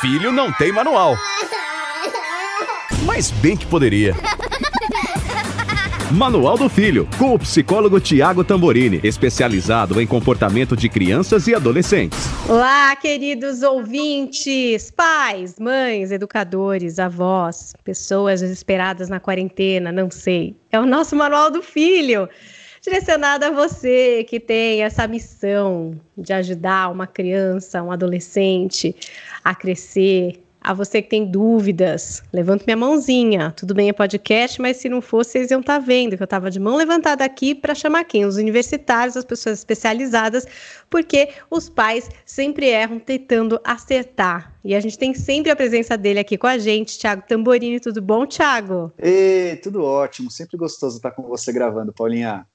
Filho não tem manual. Mas bem que poderia. Manual do Filho, com o psicólogo Tiago Tamborini, especializado em comportamento de crianças e adolescentes. Olá, queridos ouvintes, pais, mães, educadores, avós, pessoas desesperadas na quarentena, não sei. É o nosso Manual do Filho, direcionado a você que tem essa missão de ajudar uma criança, um adolescente a crescer, a você que tem dúvidas, levanto minha mãozinha. Tudo bem, é podcast, mas se não fosse, vocês iam estar tá vendo que eu estava de mão levantada aqui para chamar quem? Os universitários, as pessoas especializadas, porque os pais sempre erram tentando acertar. E a gente tem sempre a presença dele aqui com a gente, Thiago Tamborini. Tudo bom, Thiago? Ei, tudo ótimo. Sempre gostoso estar com você gravando, Paulinha.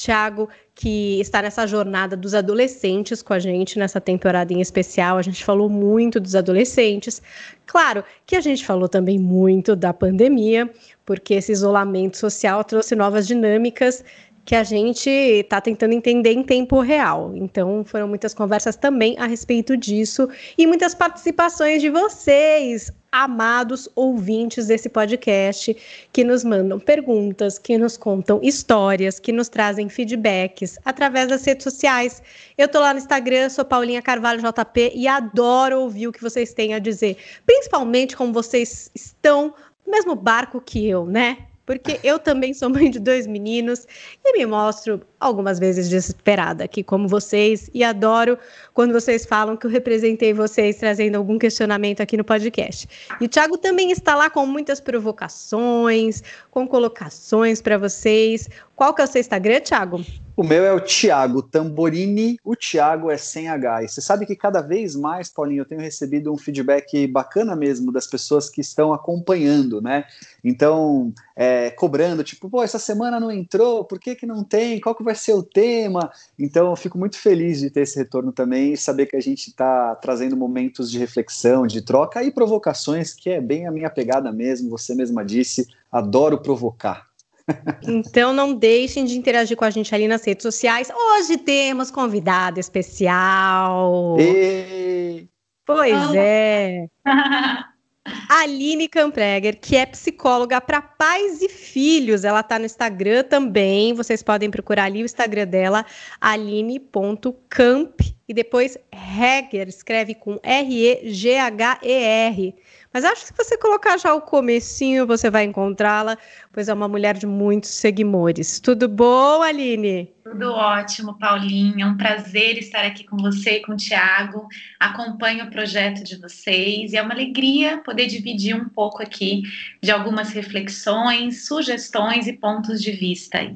Tiago, que está nessa jornada dos adolescentes com a gente nessa temporada em especial. A gente falou muito dos adolescentes. Claro que a gente falou também muito da pandemia, porque esse isolamento social trouxe novas dinâmicas que a gente está tentando entender em tempo real. Então, foram muitas conversas também a respeito disso e muitas participações de vocês, amados ouvintes desse podcast, que nos mandam perguntas, que nos contam histórias, que nos trazem feedbacks através das redes sociais. Eu tô lá no Instagram, sou Paulinha Carvalho JP e adoro ouvir o que vocês têm a dizer, principalmente como vocês estão no mesmo barco que eu, né? Porque eu também sou mãe de dois meninos e me mostro algumas vezes desesperada aqui, como vocês, e adoro quando vocês falam que eu representei vocês trazendo algum questionamento aqui no podcast. E o Thiago também está lá com muitas provocações, com colocações para vocês. Qual que é o seu Instagram, Thiago? O meu é o Thiago Tamborini, o Thiago é sem H. E você sabe que cada vez mais, Paulinho, eu tenho recebido um feedback bacana mesmo das pessoas que estão acompanhando, né? Então, é, cobrando, tipo, pô, essa semana não entrou, por que, que não tem? Qual que vai ser o tema? Então, eu fico muito feliz de ter esse retorno também e saber que a gente está trazendo momentos de reflexão, de troca e provocações, que é bem a minha pegada mesmo, você mesma disse, adoro provocar. Então não deixem de interagir com a gente ali nas redes sociais. Hoje temos convidado especial. Ei. Pois é. Aline Campreger, que é psicóloga para pais e filhos. Ela está no Instagram também. Vocês podem procurar ali o Instagram dela, aline.camp e depois Heger, escreve com R-E-G-H-E-R. Mas acho que se você colocar já o comecinho, você vai encontrá-la, pois é uma mulher de muitos seguidores. Tudo bom, Aline? Tudo ótimo, Paulinha. É um prazer estar aqui com você e com o Tiago. Acompanho o projeto de vocês e é uma alegria poder dividir um pouco aqui de algumas reflexões, sugestões e pontos de vista aí.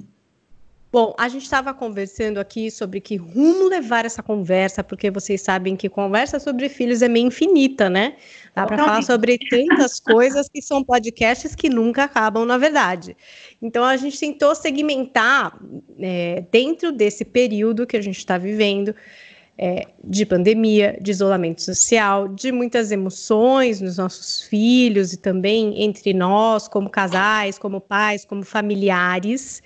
Bom, a gente estava conversando aqui sobre que rumo levar essa conversa, porque vocês sabem que conversa sobre filhos é meio infinita, né? Dá para falar sobre tantas coisas que são podcasts que nunca acabam, na verdade. Então, a gente tentou segmentar é, dentro desse período que a gente está vivendo. É, de pandemia, de isolamento social, de muitas emoções nos nossos filhos e também entre nós, como casais, como pais, como familiares.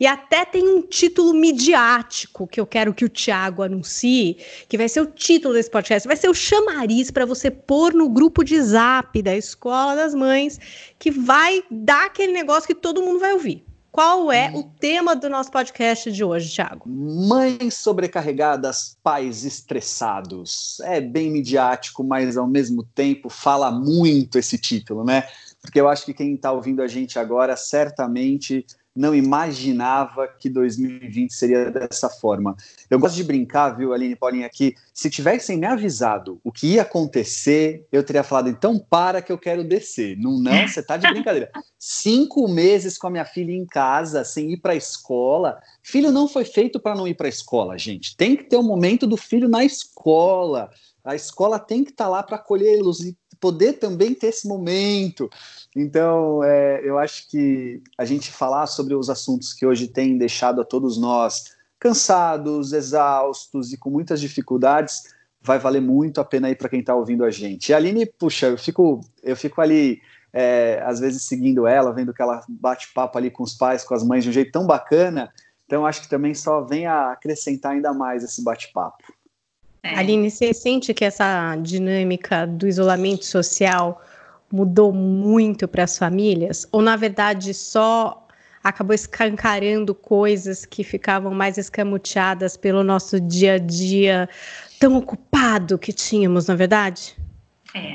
E até tem um título midiático que eu quero que o Tiago anuncie, que vai ser o título desse podcast, vai ser o chamariz para você pôr no grupo de zap da Escola das Mães, que vai dar aquele negócio que todo mundo vai ouvir. Qual é o tema do nosso podcast de hoje, Thiago? Mães sobrecarregadas, pais estressados. É bem midiático, mas ao mesmo tempo fala muito esse título, né? Porque eu acho que quem está ouvindo a gente agora certamente não imaginava que 2020 seria dessa forma. Eu gosto de brincar, viu, Aline Paulinha, que se tivessem me avisado o que ia acontecer, eu teria falado, então para que eu quero descer. Não, não, você tá de brincadeira. Cinco meses com a minha filha em casa, sem ir para a escola. Filho não foi feito para não ir para a escola, gente. Tem que ter o um momento do filho na escola. A escola tem que estar tá lá para acolhê-los e poder também ter esse momento. Então, é, eu acho que a gente falar sobre os assuntos que hoje têm deixado a todos nós cansados, exaustos e com muitas dificuldades, vai valer muito a pena aí para quem está ouvindo a gente. E a Aline, puxa, eu fico, eu fico ali, é, às vezes, seguindo ela, vendo que ela bate papo ali com os pais, com as mães, de um jeito tão bacana. Então, acho que também só vem a acrescentar ainda mais esse bate-papo. É. Aline, você sente que essa dinâmica do isolamento social mudou muito para as famílias? Ou, na verdade, só acabou escancarando coisas que ficavam mais escamoteadas pelo nosso dia a dia tão ocupado que tínhamos, na é verdade? É.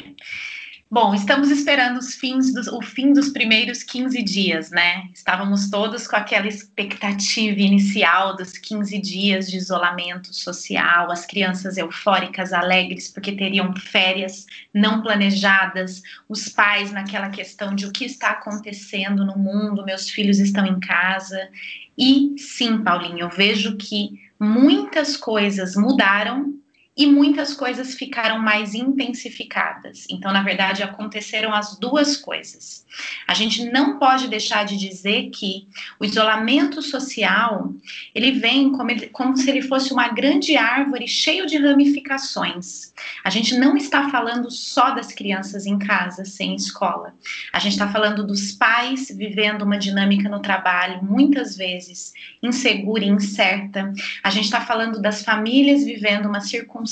Bom, estamos esperando os fins dos, o fim dos primeiros 15 dias, né? Estávamos todos com aquela expectativa inicial dos 15 dias de isolamento social, as crianças eufóricas, alegres, porque teriam férias não planejadas, os pais naquela questão de o que está acontecendo no mundo, meus filhos estão em casa. E sim, Paulinho, eu vejo que muitas coisas mudaram e muitas coisas ficaram mais intensificadas. Então, na verdade, aconteceram as duas coisas. A gente não pode deixar de dizer que o isolamento social, ele vem como, ele, como se ele fosse uma grande árvore cheio de ramificações. A gente não está falando só das crianças em casa, sem escola. A gente está falando dos pais vivendo uma dinâmica no trabalho, muitas vezes insegura e incerta. A gente está falando das famílias vivendo uma circunstância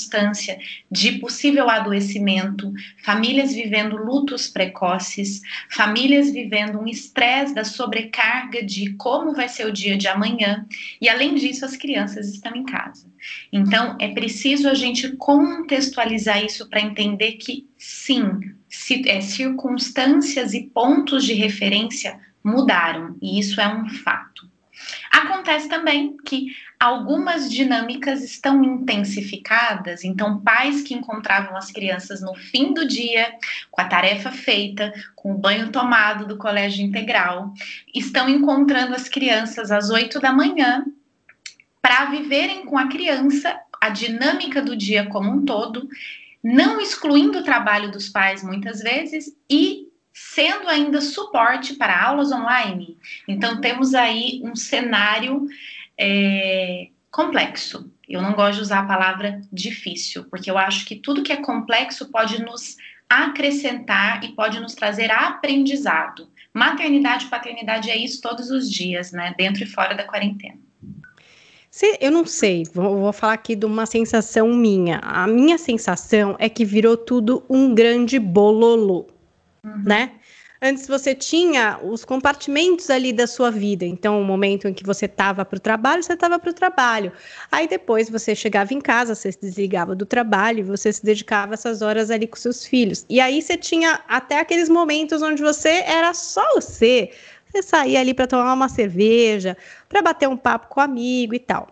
de possível adoecimento, famílias vivendo lutos precoces, famílias vivendo um estresse da sobrecarga de como vai ser o dia de amanhã. E além disso, as crianças estão em casa. Então, é preciso a gente contextualizar isso para entender que, sim, é, circunstâncias e pontos de referência mudaram, e isso é um fato. Acontece também que algumas dinâmicas estão intensificadas, então, pais que encontravam as crianças no fim do dia, com a tarefa feita, com o banho tomado do colégio integral, estão encontrando as crianças às oito da manhã para viverem com a criança a dinâmica do dia como um todo, não excluindo o trabalho dos pais muitas vezes e sendo ainda suporte para aulas online. Então, temos aí um cenário é, complexo. Eu não gosto de usar a palavra difícil, porque eu acho que tudo que é complexo pode nos acrescentar e pode nos trazer aprendizado. Maternidade e paternidade é isso todos os dias, né? Dentro e fora da quarentena. Eu não sei, vou, vou, falar aqui de uma sensação minha. A minha sensação é que virou tudo um grande bololô uhum. né? Antes você tinha os compartimentos ali da sua vida. Então, o momento em que você estava para o trabalho, você estava para o trabalho. Aí depois você chegava em casa, você se desligava do trabalho, e você se dedicava essas horas ali com seus filhos. E aí você tinha até aqueles momentos onde você era só você. Você saía ali para tomar uma cerveja, para bater um papo com o amigo e tal.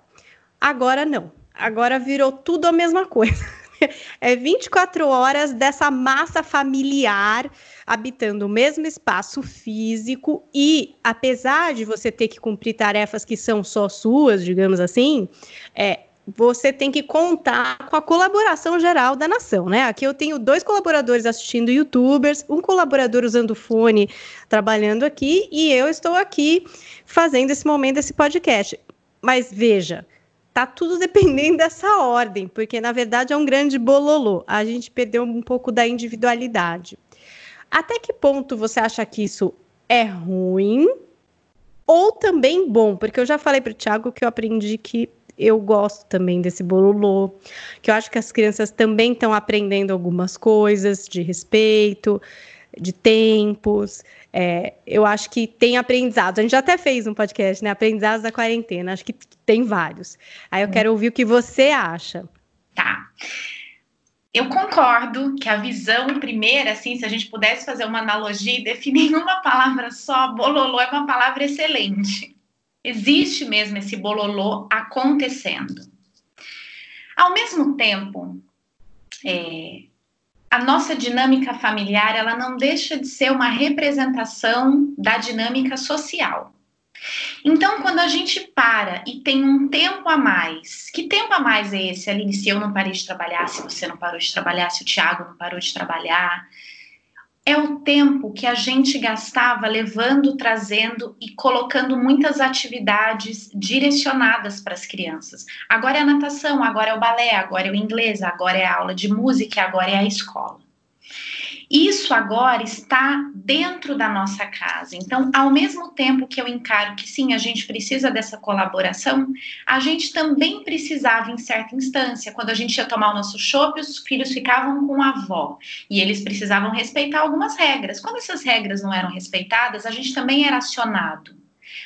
Agora não. Agora virou tudo a mesma coisa. é 24 horas dessa massa familiar habitando o mesmo espaço físico e, apesar de você ter que cumprir tarefas que são só suas, digamos assim, é, você tem que contar com a colaboração geral da nação, né? Aqui eu tenho dois colaboradores assistindo YouTubers, um colaborador usando fone trabalhando aqui e eu estou aqui fazendo esse momento desse podcast. Mas veja, tá tudo dependendo dessa ordem, porque na verdade é um grande bololô. A gente perdeu um pouco da individualidade. Até que ponto você acha que isso é ruim ou também bom? Porque eu já falei para o Thiago que eu aprendi que eu gosto também desse bololô, que eu acho que as crianças também estão aprendendo algumas coisas de respeito, de tempos. É, eu acho que tem aprendizados. A gente já até fez um podcast, né? Aprendizados da quarentena. Acho que tem vários. Aí eu quero ouvir o que você acha. Tá. Eu concordo que a visão primeira, assim, se a gente pudesse fazer uma analogia e definir uma palavra só, bololô é uma palavra excelente. Existe mesmo esse bololô acontecendo. Ao mesmo tempo, é, a nossa dinâmica familiar ela não deixa de ser uma representação da dinâmica social. Então, quando a gente para e tem um tempo a mais, que tempo a mais é esse, Aline? Se eu não parei de trabalhar, se você não parou de trabalhar, se o Tiago não parou de trabalhar, é o tempo que a gente gastava levando, trazendo e colocando muitas atividades direcionadas para as crianças. Agora é a natação, agora é o balé, agora é o inglês, agora é a aula de música, agora é a escola. Isso agora está dentro da nossa casa. Então, ao mesmo tempo que eu encaro que sim, a gente precisa dessa colaboração, a gente também precisava em certa instância. Quando a gente ia tomar o nosso chopp, os filhos ficavam com a avó e eles precisavam respeitar algumas regras. Quando essas regras não eram respeitadas, a gente também era acionado,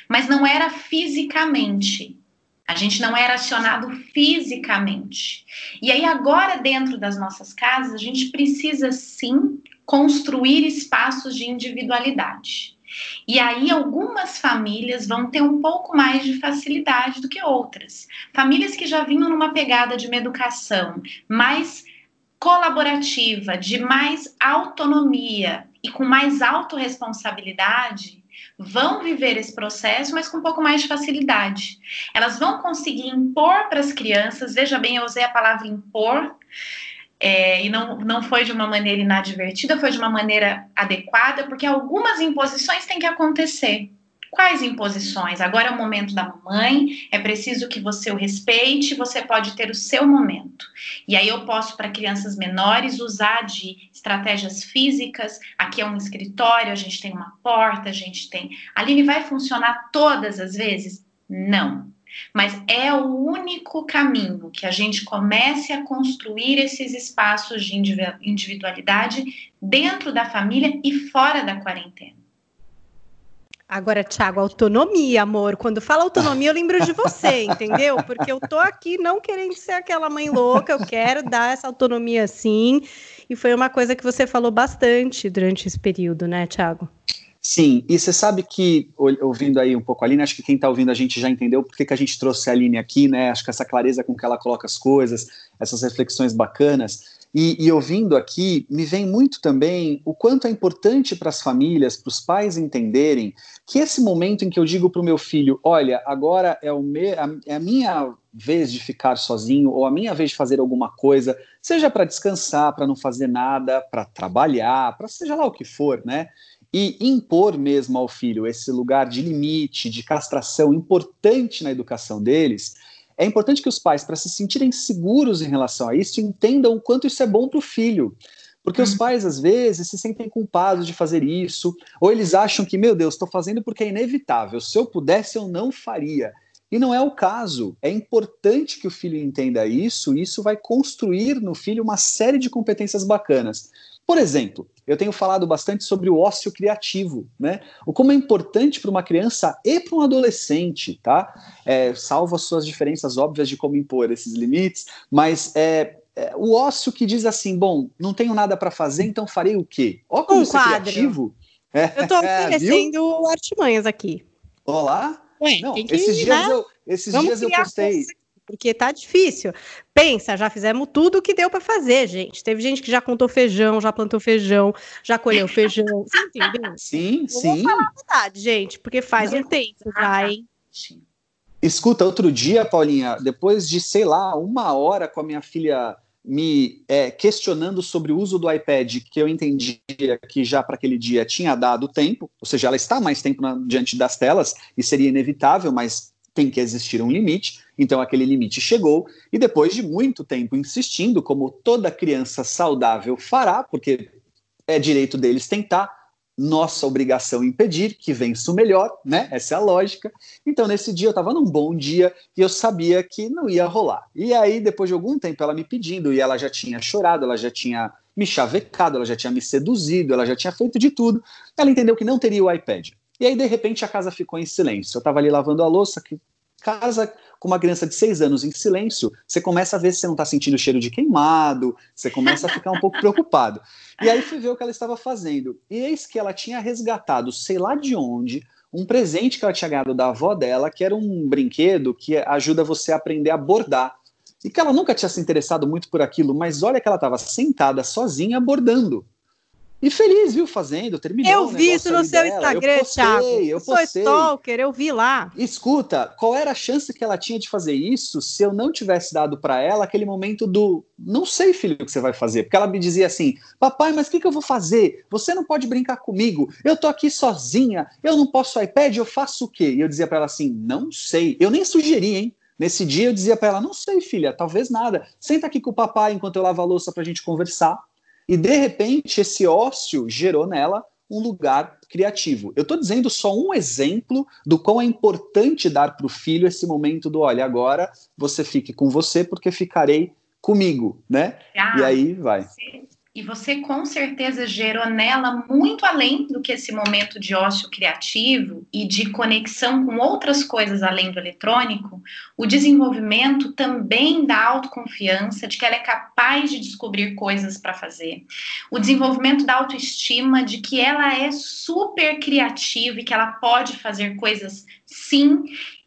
mas não era fisicamente. A gente não era acionado fisicamente. E aí, agora, dentro das nossas casas, a gente precisa sim construir espaços de individualidade. E aí, algumas famílias vão ter um pouco mais de facilidade do que outras. Famílias que já vinham numa pegada de uma educação mais colaborativa, de mais autonomia e com mais autorresponsabilidade, vão viver esse processo, mas com um pouco mais de facilidade. Elas vão conseguir impor para as crianças, veja bem, eu usei a palavra impor, é, e não, não foi de uma maneira inadvertida, foi de uma maneira adequada, porque algumas imposições têm que acontecer. Quais imposições? Agora é o momento da mamãe, é preciso que você o respeite, você pode ter o seu momento. E aí eu posso, para crianças menores, usar de estratégias físicas. Aqui é um escritório, a gente tem uma porta, a gente tem. Aline, vai funcionar todas as vezes? Não. Mas é o único caminho que a gente comece a construir esses espaços de individualidade dentro da família e fora da quarentena. Agora, Thiago, autonomia, amor. Quando fala autonomia, eu lembro de você, entendeu? Porque eu tô aqui não querendo ser aquela mãe louca, eu quero dar essa autonomia sim. E foi uma coisa que você falou bastante durante esse período, né, Thiago? Sim, e você sabe que, ouvindo aí um pouco a Aline, acho que quem está ouvindo a gente já entendeu porque que a gente trouxe a Aline aqui, né? Acho que essa clareza com que ela coloca as coisas, essas reflexões bacanas. E, e, ouvindo aqui, me vem muito também o quanto é importante para as famílias, para os pais entenderem que esse momento em que eu digo para o meu filho: olha, agora é, o me, a, é a minha vez de ficar sozinho, ou a minha vez de fazer alguma coisa, seja para descansar, para não fazer nada, para trabalhar, para seja lá o que for, né? E impor mesmo ao filho esse lugar de limite, de castração importante na educação deles é importante que os pais, para se sentirem seguros em relação a isso, entendam o quanto isso é bom para o filho. Porque os hum. pais, às vezes, se sentem culpados de fazer isso, ou eles acham que, meu Deus, estou fazendo porque é inevitável. Se eu pudesse, eu não faria. E não é o caso. É importante que o filho entenda isso, e isso vai construir no filho uma série de competências bacanas. Por exemplo, eu tenho falado bastante sobre o ócio criativo, né? O como é importante para uma criança e para um adolescente, tá? É, salvo as suas diferenças óbvias de como impor esses limites, mas é, é o ócio que diz assim, bom, não tenho nada para fazer, então farei o quê? Ó como um é criativo. É, eu estou oferecendo artimanhas aqui. Olá? Ué, não, esses dias né? eu, esses dias eu postei porque tá difícil. Pensa, já fizemos tudo o que deu para fazer, gente. Teve gente que já contou feijão, já plantou feijão, já colheu feijão. Você entendeu? Sim, Eu sim. Vou falar a verdade, gente, porque faz um tempo já, hein? Escuta, outro dia, Paulinha, depois de, sei lá, uma hora com a minha filha me é, questionando sobre o uso do iPad, que eu entendia que já para aquele dia tinha dado tempo, ou seja, ela está mais tempo na, diante das telas e seria inevitável, mas tem que existir um limite. Então aquele limite chegou e depois de muito tempo insistindo, como toda criança saudável fará, porque é direito deles tentar, nossa obrigação impedir que vença o melhor, né? Essa é a lógica. Então, nesse dia, eu estava num bom dia e eu sabia que não ia rolar. E aí, depois de algum tempo, ela me pedindo, e ela já tinha chorado, ela já tinha me chavecado, ela já tinha me seduzido, ela já tinha feito de tudo. Ela entendeu que não teria o iPad. E aí, de repente, a casa ficou em silêncio. Eu estava ali lavando a louça, que casa com uma criança de seis anos em silêncio, você começa a ver se você não está sentindo cheiro de queimado, você começa a ficar um pouco preocupado. E aí fui ver o que ela estava fazendo. E eis que ela tinha resgatado, sei lá de onde, um presente que ela tinha ganhado da avó dela, que era um brinquedo que ajuda você a aprender a bordar. E que ela nunca tinha se interessado muito por aquilo, mas olha que ela estava sentada sozinha bordando. E feliz, viu, fazendo, terminou. Eu vi isso no seu dela. Instagram, eu postei, Thiago. Eu postei. sou stalker, eu vi lá. Escuta, qual era a chance que ela tinha de fazer isso se eu não tivesse dado para ela aquele momento do não sei, filho, o que você vai fazer? Porque ela me dizia assim: papai, mas o que, que eu vou fazer? Você não pode brincar comigo, eu tô aqui sozinha, eu não posso iPad, eu faço o quê? E eu dizia para ela assim: não sei. Eu nem sugeri, hein? Nesse dia eu dizia para ela: não sei, filha, talvez nada. Senta aqui com o papai enquanto eu lavo a louça pra gente conversar. E de repente esse ócio gerou nela um lugar criativo. Eu estou dizendo só um exemplo do quão é importante dar para o filho esse momento do olha, agora você fique com você porque ficarei comigo, né? Ah, e aí vai. Sim e você com certeza gerou nela muito além do que esse momento de ócio criativo e de conexão com outras coisas além do eletrônico, o desenvolvimento também da autoconfiança, de que ela é capaz de descobrir coisas para fazer, o desenvolvimento da autoestima, de que ela é super criativa e que ela pode fazer coisas sim,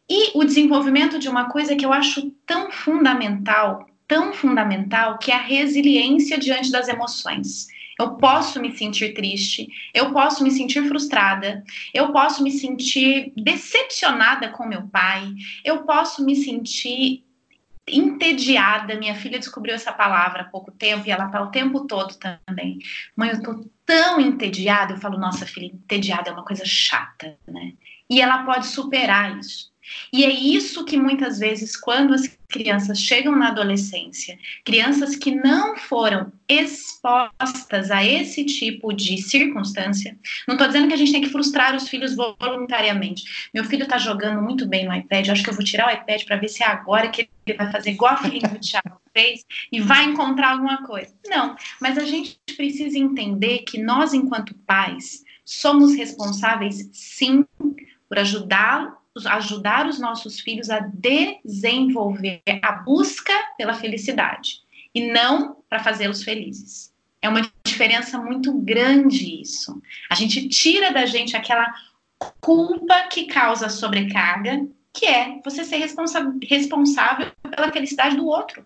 e o desenvolvimento de uma coisa que eu acho tão fundamental tão fundamental que é a resiliência diante das emoções. Eu posso me sentir triste, eu posso me sentir frustrada, eu posso me sentir decepcionada com meu pai, eu posso me sentir entediada. Minha filha descobriu essa palavra há pouco tempo e ela está o tempo todo também. Mãe, eu estou tão entediada. Eu falo, nossa filha, entediada é uma coisa chata, né? E ela pode superar isso. E é isso que muitas vezes, quando as crianças chegam na adolescência, crianças que não foram expostas a esse tipo de circunstância, não estou dizendo que a gente tem que frustrar os filhos voluntariamente. Meu filho está jogando muito bem no iPad, acho que eu vou tirar o iPad para ver se é agora que ele vai fazer igual a filhinha do Thiago fez e vai encontrar alguma coisa. Não, mas a gente precisa entender que nós, enquanto pais, somos responsáveis, sim, por ajudá-lo ajudar os nossos filhos a desenvolver a busca pela felicidade e não para fazê-los felizes. É uma diferença muito grande isso. A gente tira da gente aquela culpa que causa sobrecarga, que é você ser responsa responsável pela felicidade do outro.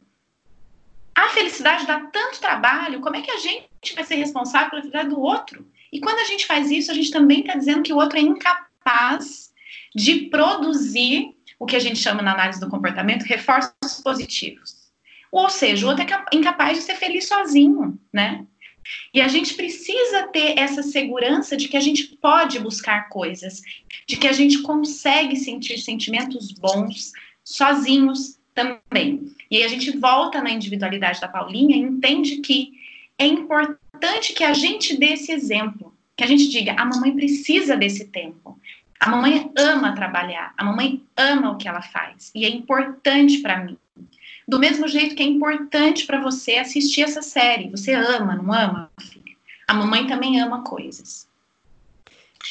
A felicidade dá tanto trabalho, como é que a gente vai ser responsável pela felicidade do outro? E quando a gente faz isso, a gente também está dizendo que o outro é incapaz de produzir o que a gente chama na análise do comportamento reforços positivos. Ou seja, o outro é incapaz de ser feliz sozinho, né? E a gente precisa ter essa segurança de que a gente pode buscar coisas, de que a gente consegue sentir sentimentos bons sozinhos também. E aí a gente volta na individualidade da Paulinha e entende que é importante que a gente dê esse exemplo, que a gente diga: a mamãe precisa desse tempo. A mamãe ama trabalhar, a mamãe ama o que ela faz e é importante para mim. Do mesmo jeito que é importante para você assistir essa série. Você ama, não ama, filha? A mamãe também ama coisas.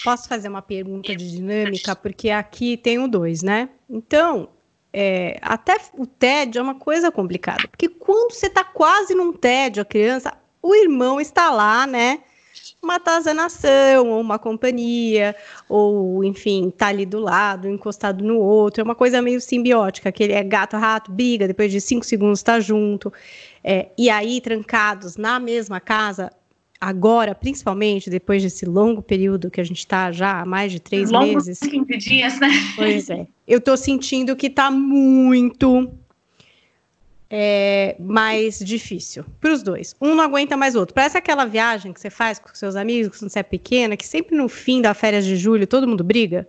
Posso fazer uma pergunta de dinâmica? Porque aqui tem o dois, né? Então, é, até o tédio é uma coisa complicada. Porque quando você está quase num tédio, a criança, o irmão está lá, né? Uma atazanação, ou uma companhia, ou, enfim, tá ali do lado, encostado no outro. É uma coisa meio simbiótica, que ele é gato, rato, briga, depois de cinco segundos tá junto. É, e aí, trancados na mesma casa, agora, principalmente depois desse longo período que a gente está já há mais de três Longo meses. 15 dias, né? Pois é. Eu estou sentindo que está muito é, mais difícil para os dois. Um não aguenta mais o outro. Parece aquela viagem que você faz com seus amigos quando você é pequena, que sempre no fim da férias de julho todo mundo briga.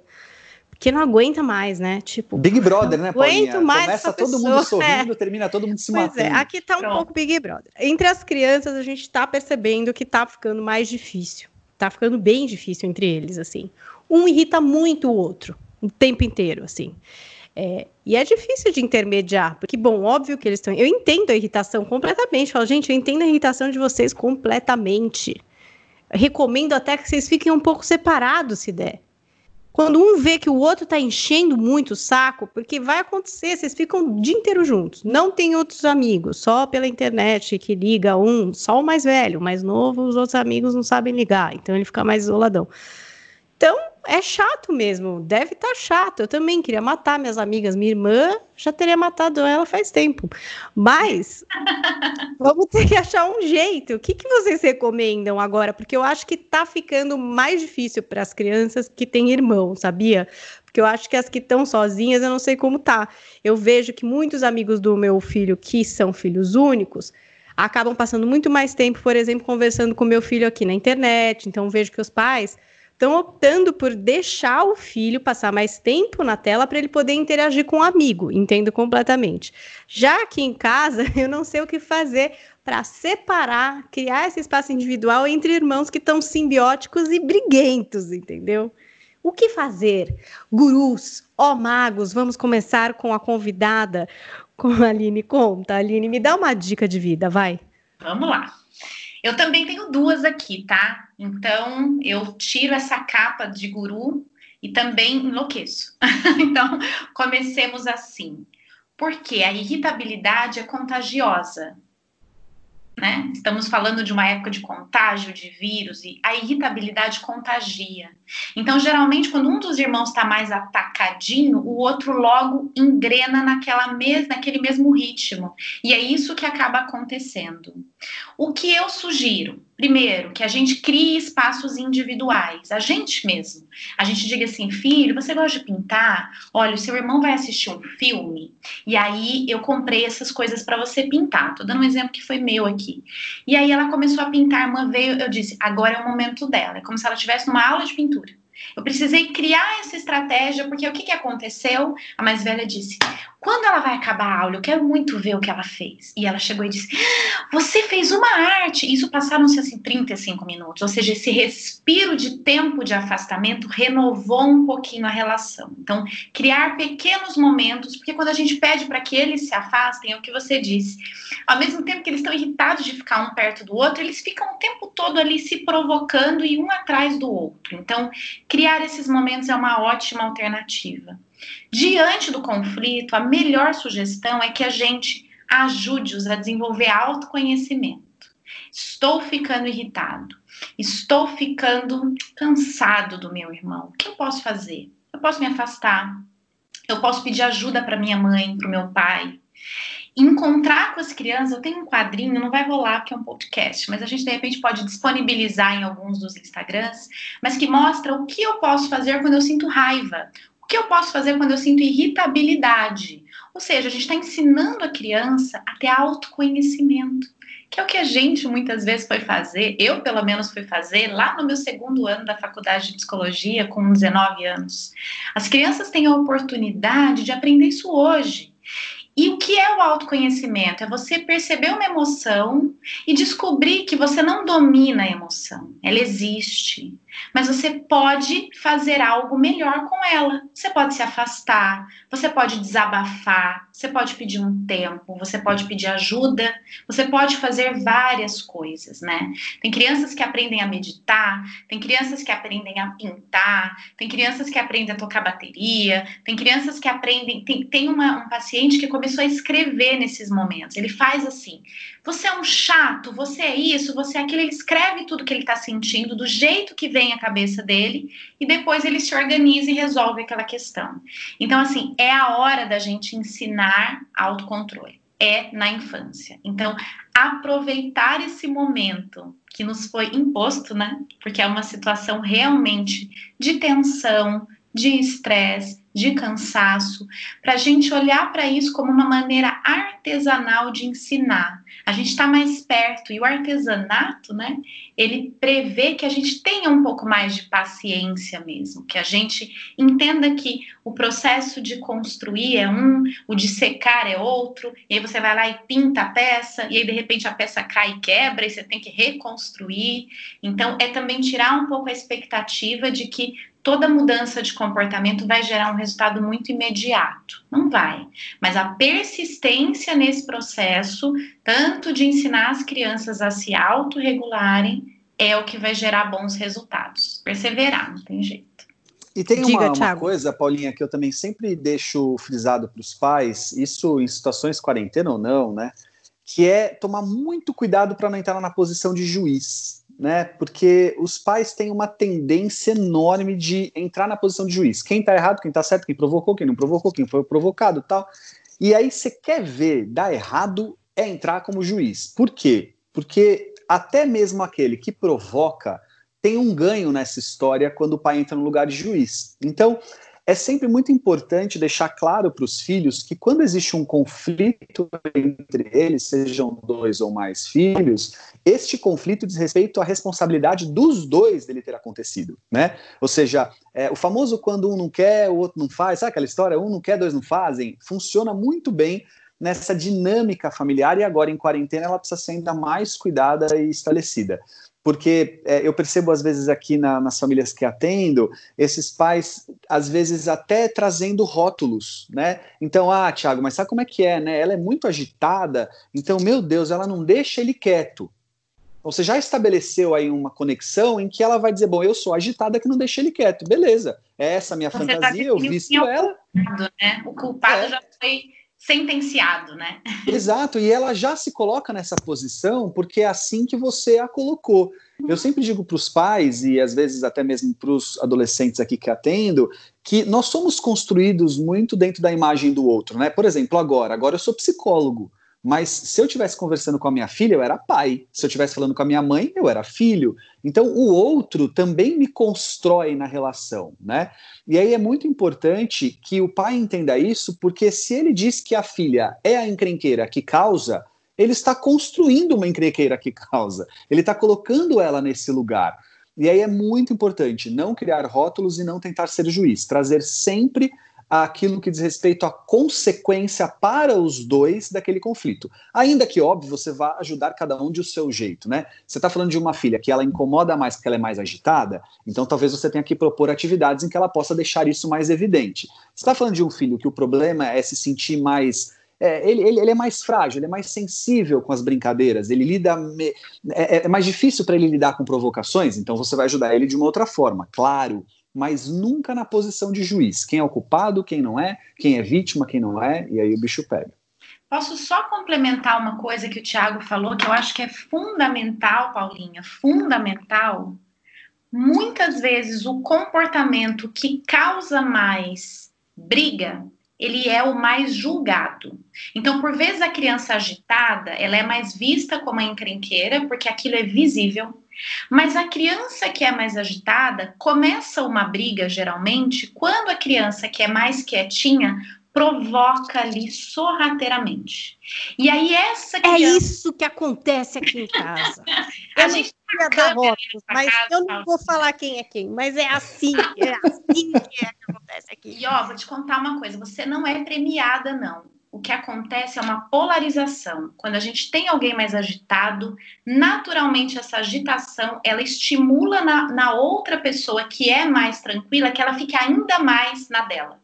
Porque não aguenta mais, né? Tipo, Big Brother, né, Paulinha? Aguento mais Começa todo pessoa, mundo sorrindo, é. termina todo mundo se pois é, matando. É, aqui tá um Pronto. pouco Big Brother. Entre as crianças, a gente tá percebendo que tá ficando mais difícil. Tá ficando bem difícil entre eles, assim. Um irrita muito o outro, o tempo inteiro, assim. É, e é difícil de intermediar, porque, bom, óbvio que eles estão. Eu entendo a irritação completamente. Falo, gente, eu entendo a irritação de vocês completamente. Recomendo até que vocês fiquem um pouco separados, se der. Quando um vê que o outro está enchendo muito o saco, porque vai acontecer, vocês ficam o dia inteiro juntos. Não tem outros amigos, só pela internet que liga um, só o mais velho, o mais novo, os outros amigos não sabem ligar, então ele fica mais isoladão. Então, é chato mesmo, deve estar tá chato. Eu também queria matar minhas amigas. Minha irmã já teria matado ela faz tempo. Mas vamos ter que achar um jeito. O que, que vocês recomendam agora? Porque eu acho que está ficando mais difícil para as crianças que têm irmão, sabia? Porque eu acho que as que estão sozinhas, eu não sei como tá. Eu vejo que muitos amigos do meu filho que são filhos únicos acabam passando muito mais tempo, por exemplo, conversando com meu filho aqui na internet. Então vejo que os pais estão optando por deixar o filho passar mais tempo na tela para ele poder interagir com o um amigo, entendo completamente. Já aqui em casa, eu não sei o que fazer para separar, criar esse espaço individual entre irmãos que estão simbióticos e briguentos, entendeu? O que fazer? Gurus, ó magos, vamos começar com a convidada, com a Aline. Conta, Aline, me dá uma dica de vida, vai. Vamos lá. Eu também tenho duas aqui, tá? Então, eu tiro essa capa de guru e também enlouqueço. então, comecemos assim. Porque a irritabilidade é contagiosa né? Estamos falando de uma época de contágio de vírus e a irritabilidade contagia. Então, geralmente, quando um dos irmãos está mais atacadinho, o outro logo engrena naquela mes naquele mesmo ritmo. E é isso que acaba acontecendo. O que eu sugiro? Primeiro, que a gente crie espaços individuais, a gente mesmo. A gente diga assim, filho, você gosta de pintar? Olha, o seu irmão vai assistir um filme e aí eu comprei essas coisas para você pintar. Tô dando um exemplo que foi meu aqui. E aí ela começou a pintar, a irmã veio, eu disse, agora é o momento dela. É como se ela estivesse numa aula de pintura. Eu precisei criar essa estratégia, porque o que, que aconteceu? A mais velha disse: quando ela vai acabar a aula, eu quero muito ver o que ela fez. E ela chegou e disse: Você fez uma arte. Isso passaram-se assim 35 minutos. Ou seja, esse respiro de tempo de afastamento renovou um pouquinho a relação. Então, criar pequenos momentos, porque quando a gente pede para que eles se afastem, é o que você disse. Ao mesmo tempo que eles estão irritados de ficar um perto do outro, eles ficam o tempo todo ali se provocando e um atrás do outro. Então, criar esses momentos é uma ótima alternativa. Diante do conflito, a melhor sugestão é que a gente ajude-os a desenvolver autoconhecimento. Estou ficando irritado, estou ficando cansado do meu irmão. O que eu posso fazer? Eu posso me afastar, eu posso pedir ajuda para minha mãe, para o meu pai. Encontrar com as crianças, eu tenho um quadrinho, não vai rolar porque é um podcast, mas a gente de repente pode disponibilizar em alguns dos Instagrams, mas que mostra o que eu posso fazer quando eu sinto raiva, o que eu posso fazer quando eu sinto irritabilidade? Ou seja, a gente está ensinando a criança a ter autoconhecimento, que é o que a gente muitas vezes foi fazer, eu pelo menos fui fazer lá no meu segundo ano da faculdade de psicologia, com 19 anos. As crianças têm a oportunidade de aprender isso hoje. E o que é o autoconhecimento? É você perceber uma emoção e descobrir que você não domina a emoção. Ela existe. Mas você pode fazer algo melhor com ela. Você pode se afastar, você pode desabafar, você pode pedir um tempo, você pode pedir ajuda, você pode fazer várias coisas, né? Tem crianças que aprendem a meditar, tem crianças que aprendem a pintar, tem crianças que aprendem a tocar bateria, tem crianças que aprendem. Tem, tem uma, um paciente que começou a escrever nesses momentos. Ele faz assim: você é um chato, você é isso, você é aquilo. Ele escreve tudo que ele está sentindo, do jeito que vem a cabeça dele, e depois ele se organiza e resolve aquela questão. Então, assim, é a hora da gente ensinar autocontrole. É na infância. Então, aproveitar esse momento que nos foi imposto, né? Porque é uma situação realmente de tensão, de estresse, de cansaço, para a gente olhar para isso como uma maneira artesanal de ensinar. A gente está mais perto e o artesanato, né? Ele prevê que a gente tenha um pouco mais de paciência mesmo, que a gente entenda que o processo de construir é um, o de secar é outro, e aí você vai lá e pinta a peça, e aí de repente a peça cai e quebra, e você tem que reconstruir. Então, é também tirar um pouco a expectativa de que toda mudança de comportamento vai gerar um resultado muito imediato. Não vai. Mas a persistência nesse processo, tanto de ensinar as crianças a se autorregularem, é o que vai gerar bons resultados. Perseverar, não tem jeito. E tem Diga, uma, uma, coisa, Paulinha, que eu também sempre deixo frisado para os pais, isso em situações quarentena ou não, né? Que é tomar muito cuidado para não entrar na posição de juiz né? Porque os pais têm uma tendência enorme de entrar na posição de juiz. Quem está errado, quem está certo, quem provocou, quem não provocou, quem foi provocado, tal. E aí você quer ver dar errado é entrar como juiz. Por quê? Porque até mesmo aquele que provoca tem um ganho nessa história quando o pai entra no lugar de juiz. Então, é sempre muito importante deixar claro para os filhos que quando existe um conflito entre eles, sejam dois ou mais filhos, este conflito diz respeito à responsabilidade dos dois dele ter acontecido, né? Ou seja, é, o famoso quando um não quer, o outro não faz, sabe aquela história? Um não quer, dois não fazem? Funciona muito bem nessa dinâmica familiar e agora em quarentena ela precisa ser ainda mais cuidada e estabelecida porque é, eu percebo às vezes aqui na, nas famílias que atendo, esses pais às vezes até trazendo rótulos, né? Então, ah, Tiago, mas sabe como é que é, né? Ela é muito agitada, então, meu Deus, ela não deixa ele quieto. Você já estabeleceu aí uma conexão em que ela vai dizer, bom, eu sou agitada que não deixa ele quieto, beleza? É essa a minha Você tá fantasia, tá eu visto ela. Culpado, né? O culpado é. já foi sentenciado, né? Exato, e ela já se coloca nessa posição porque é assim que você a colocou. Eu sempre digo para os pais, e às vezes até mesmo para os adolescentes aqui que atendo, que nós somos construídos muito dentro da imagem do outro, né? Por exemplo, agora, agora eu sou psicólogo. Mas se eu estivesse conversando com a minha filha, eu era pai. Se eu estivesse falando com a minha mãe, eu era filho. Então, o outro também me constrói na relação, né? E aí é muito importante que o pai entenda isso, porque se ele diz que a filha é a encrenqueira que causa, ele está construindo uma encrenqueira que causa. Ele está colocando ela nesse lugar. E aí é muito importante não criar rótulos e não tentar ser juiz, trazer sempre aquilo que diz respeito à consequência para os dois daquele conflito. Ainda que, óbvio, você vá ajudar cada um de o seu jeito, né? Você está falando de uma filha que ela incomoda mais porque ela é mais agitada, então talvez você tenha que propor atividades em que ela possa deixar isso mais evidente. Você está falando de um filho que o problema é se sentir mais é, ele, ele, ele, é mais frágil, ele é mais sensível com as brincadeiras, ele lida. Me, é, é, mais difícil para ele lidar com provocações, então você vai ajudar ele de uma outra forma, claro mas nunca na posição de juiz. Quem é o culpado, quem não é, quem é vítima, quem não é, e aí o bicho pega. Posso só complementar uma coisa que o Tiago falou, que eu acho que é fundamental, Paulinha, fundamental. Muitas vezes o comportamento que causa mais briga, ele é o mais julgado. Então, por vezes a criança agitada, ela é mais vista como a encrenqueira, porque aquilo é visível, mas a criança que é mais agitada começa uma briga geralmente quando a criança que é mais quietinha provoca ali sorrateiramente. E aí essa é criança... É isso que acontece aqui em casa. a gente ia dar votos, mas casa, eu não vou falar quem é quem, mas é assim, é assim que, é que acontece aqui. E ó, vou te contar uma coisa, você não é premiada não o que acontece é uma polarização. Quando a gente tem alguém mais agitado, naturalmente essa agitação ela estimula na, na outra pessoa que é mais tranquila que ela fique ainda mais na dela.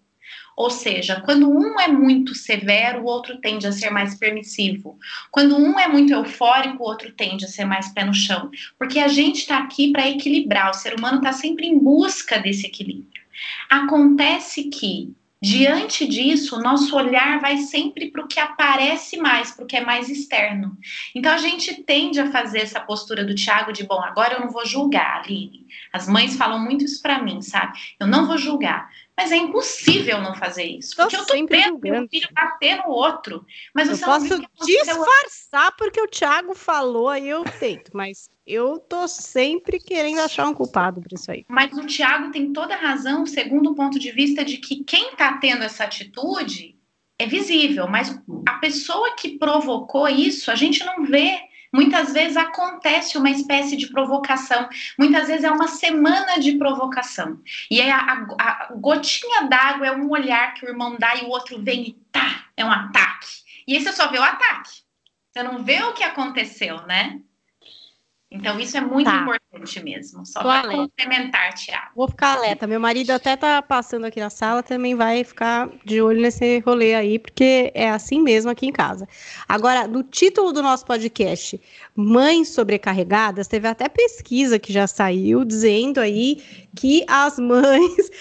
Ou seja, quando um é muito severo, o outro tende a ser mais permissivo. Quando um é muito eufórico, o outro tende a ser mais pé no chão. Porque a gente está aqui para equilibrar, o ser humano está sempre em busca desse equilíbrio. Acontece que Diante disso, o nosso olhar vai sempre para o que aparece mais, para o que é mais externo. Então a gente tende a fazer essa postura do Tiago de bom, agora eu não vou julgar, Aline. As mães falam muito isso para mim, sabe? Eu não vou julgar. Mas é impossível não fazer isso. Porque eu tô vendo meu filho bater no outro. Mas eu posso disfarçar porque o Thiago falou, aí eu tento. Mas eu tô sempre querendo achar um culpado por isso aí. Mas o Thiago tem toda a razão, segundo o ponto de vista de que quem tá tendo essa atitude é visível, mas a pessoa que provocou isso, a gente não vê. Muitas vezes acontece uma espécie de provocação, muitas vezes é uma semana de provocação. E é a, a, a gotinha d'água é um olhar que o irmão dá e o outro vem e tá, é um ataque. E aí você só vê o ataque. Você não vê o que aconteceu, né? Então, isso é muito tá. importante mesmo. Só para complementar, Tiago. Vou ficar alerta. Meu marido até tá passando aqui na sala, também vai ficar de olho nesse rolê aí, porque é assim mesmo aqui em casa. Agora, no título do nosso podcast, Mães Sobrecarregadas, teve até pesquisa que já saiu dizendo aí que as mães.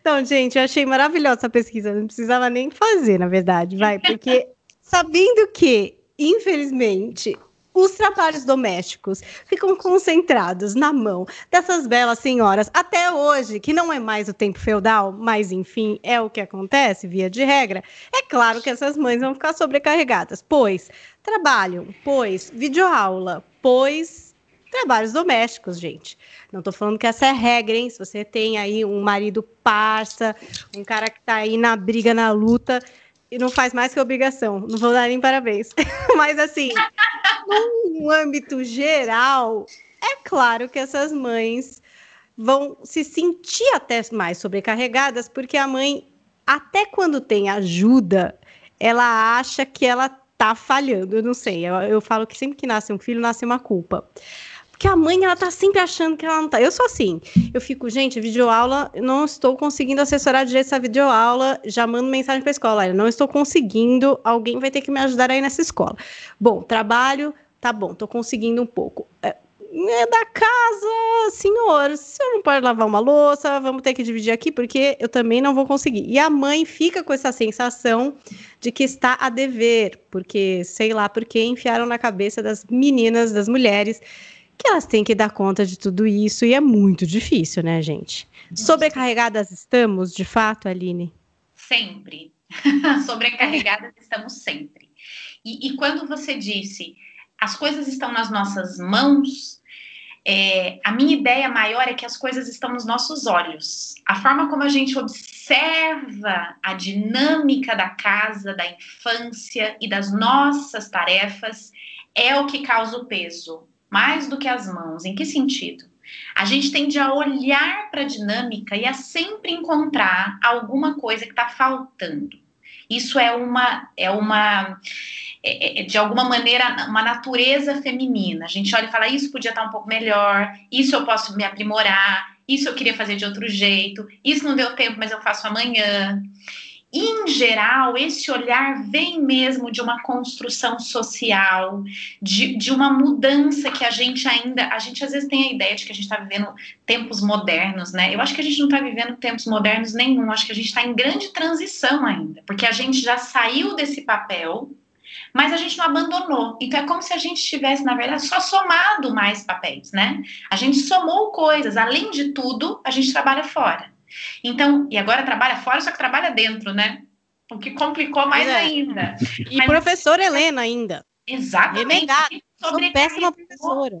Então, gente, eu achei maravilhosa essa pesquisa. Não precisava nem fazer, na verdade, vai, porque sabendo que, infelizmente, os trabalhos domésticos ficam concentrados na mão dessas belas senhoras até hoje, que não é mais o tempo feudal, mas enfim, é o que acontece, via de regra. É claro que essas mães vão ficar sobrecarregadas, pois trabalham, pois videoaula, pois trabalhos domésticos, gente. Não estou falando que essa é regra, hein? Se você tem aí um marido parça, um cara que está aí na briga, na luta, e não faz mais que obrigação. Não vou dar nem parabéns. Mas assim, num âmbito geral, é claro que essas mães vão se sentir até mais sobrecarregadas, porque a mãe, até quando tem ajuda, ela acha que ela tá falhando, eu não sei. Eu, eu falo que sempre que nasce um filho, nasce uma culpa. Porque a mãe, ela tá sempre achando que ela não tá. Eu sou assim. Eu fico, gente, videoaula, não estou conseguindo assessorar direito essa videoaula, já mando mensagem pra escola. Olha, não estou conseguindo, alguém vai ter que me ajudar aí nessa escola. Bom, trabalho, tá bom, tô conseguindo um pouco. É, é da casa, senhor, você não pode lavar uma louça, vamos ter que dividir aqui, porque eu também não vou conseguir. E a mãe fica com essa sensação de que está a dever, porque sei lá porque enfiaram na cabeça das meninas, das mulheres, que elas têm que dar conta de tudo isso, e é muito difícil, né, gente? Sobrecarregadas estamos, de fato, Aline? Sempre. Sobrecarregadas estamos sempre. E, e quando você disse as coisas estão nas nossas mãos, é, a minha ideia maior é que as coisas estão nos nossos olhos. A forma como a gente observa a dinâmica da casa, da infância e das nossas tarefas é o que causa o peso, mais do que as mãos. Em que sentido? A gente tende a olhar para a dinâmica e a sempre encontrar alguma coisa que está faltando. Isso é uma, é uma é, é, de alguma maneira, uma natureza feminina. A gente olha e fala: isso podia estar um pouco melhor, isso eu posso me aprimorar, isso eu queria fazer de outro jeito, isso não deu tempo, mas eu faço amanhã. Em geral, esse olhar vem mesmo de uma construção social, de, de uma mudança que a gente ainda. A gente às vezes tem a ideia de que a gente está vivendo tempos modernos, né? Eu acho que a gente não está vivendo tempos modernos nenhum, acho que a gente está em grande transição ainda, porque a gente já saiu desse papel mas a gente não abandonou. Então é como se a gente tivesse, na verdade, só somado mais papéis, né? A gente somou coisas. Além de tudo, a gente trabalha fora. Então, e agora trabalha fora, só que trabalha dentro, né? O que complicou mais é. ainda. E Mas, professora Helena ainda. Exatamente. Renegada. Sou péssima professora.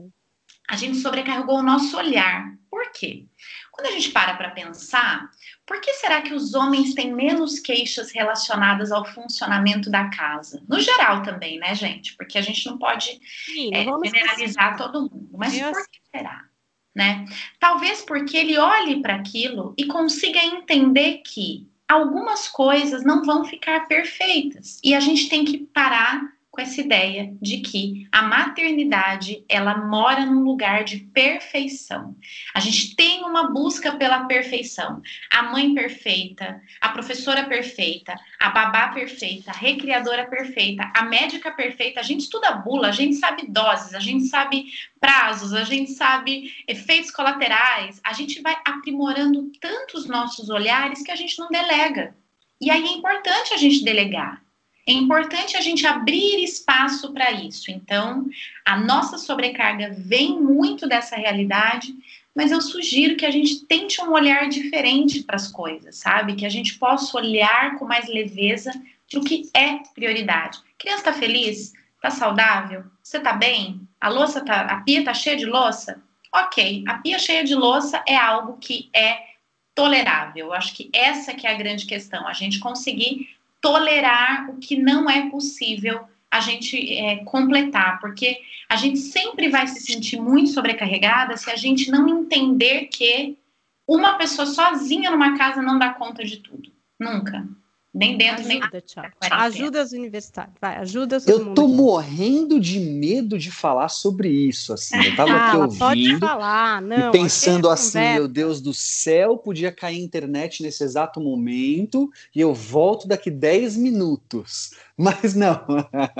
A gente sobrecarregou o nosso olhar. Por quê? Quando a gente para para pensar, por que será que os homens têm menos queixas relacionadas ao funcionamento da casa? No geral também, né, gente? Porque a gente não pode Sim, é, generalizar todo mundo. Mas por que será? Né? Talvez porque ele olhe para aquilo e consiga entender que algumas coisas não vão ficar perfeitas. E a gente tem que parar com essa ideia de que a maternidade ela mora num lugar de perfeição. A gente tem uma busca pela perfeição. A mãe perfeita, a professora perfeita, a babá perfeita, a recriadora perfeita, a médica perfeita. A gente estuda bula, a gente sabe doses, a gente sabe prazos, a gente sabe efeitos colaterais. A gente vai aprimorando tantos nossos olhares que a gente não delega. E aí é importante a gente delegar. É importante a gente abrir espaço para isso. Então, a nossa sobrecarga vem muito dessa realidade, mas eu sugiro que a gente tente um olhar diferente para as coisas, sabe? Que a gente possa olhar com mais leveza para o que é prioridade. A criança está feliz? Está saudável? Você está bem? A louça tá, a pia está cheia de louça? Ok, a pia cheia de louça é algo que é tolerável. Eu acho que essa que é a grande questão, a gente conseguir tolerar o que não é possível a gente é, completar, porque a gente sempre vai se sentir muito sobrecarregada se a gente não entender que uma pessoa sozinha numa casa não dá conta de tudo. Nunca. Nem dentro, ajuda, nem tchau. Ajuda os universitários. Vai, ajuda os Eu tô morrendo de medo de falar sobre isso, assim. Eu tava aqui ouvindo pode falar, não, e pensando assim, meu Deus do céu, podia cair internet nesse exato momento e eu volto daqui 10 minutos. Mas não.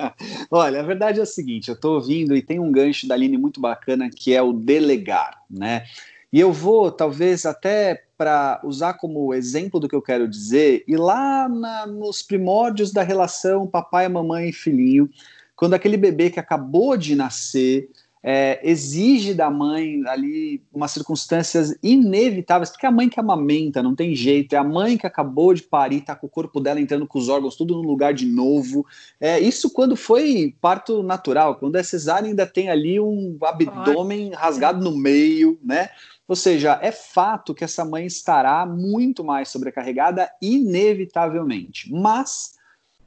Olha, a verdade é a seguinte, eu tô ouvindo e tem um gancho da Aline muito bacana que é o delegar, né? E eu vou, talvez, até para usar como exemplo do que eu quero dizer, e lá na, nos primórdios da relação papai, mamãe e filhinho, quando aquele bebê que acabou de nascer é, exige da mãe ali umas circunstâncias inevitáveis, porque é a mãe que amamenta, não tem jeito, é a mãe que acabou de parir, tá com o corpo dela entrando com os órgãos tudo no lugar de novo. É, isso quando foi parto natural, quando é cesárea ainda tem ali um abdômen rasgado no meio, né? Ou seja, é fato que essa mãe estará muito mais sobrecarregada, inevitavelmente. Mas,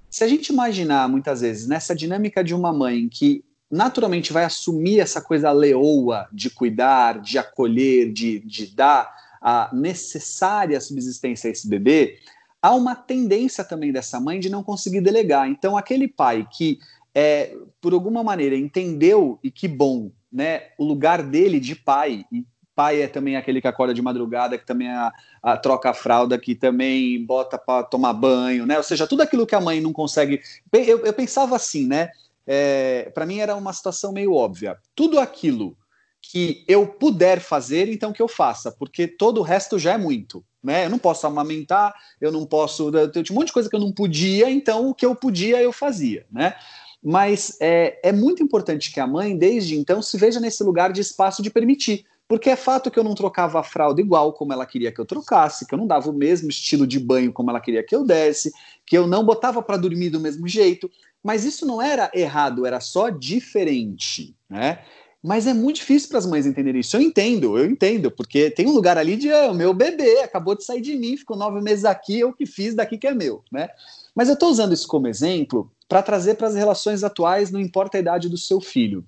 se a gente imaginar muitas vezes nessa dinâmica de uma mãe que naturalmente vai assumir essa coisa leoa de cuidar, de acolher, de, de dar a necessária subsistência a esse bebê, há uma tendência também dessa mãe de não conseguir delegar. Então, aquele pai que, é, por alguma maneira, entendeu, e que bom, né, o lugar dele de pai, e pai é também aquele que acorda de madrugada, que também a, a troca a fralda, que também bota para tomar banho, né? Ou seja, tudo aquilo que a mãe não consegue. Eu, eu pensava assim, né? É, para mim era uma situação meio óbvia. Tudo aquilo que eu puder fazer, então que eu faça, porque todo o resto já é muito. Né? Eu não posso amamentar, eu não posso. Eu tinha um monte de coisa que eu não podia, então o que eu podia eu fazia. Né? Mas é, é muito importante que a mãe, desde então, se veja nesse lugar de espaço de permitir. Porque é fato que eu não trocava a fralda igual como ela queria que eu trocasse, que eu não dava o mesmo estilo de banho como ela queria que eu desse, que eu não botava para dormir do mesmo jeito. Mas isso não era errado, era só diferente, né? Mas é muito difícil para as mães entenderem isso. Eu entendo, eu entendo, porque tem um lugar ali de ah, o meu bebê acabou de sair de mim, ficou nove meses aqui, eu que fiz daqui que é meu, né? Mas eu estou usando isso como exemplo para trazer para as relações atuais, não importa a idade do seu filho.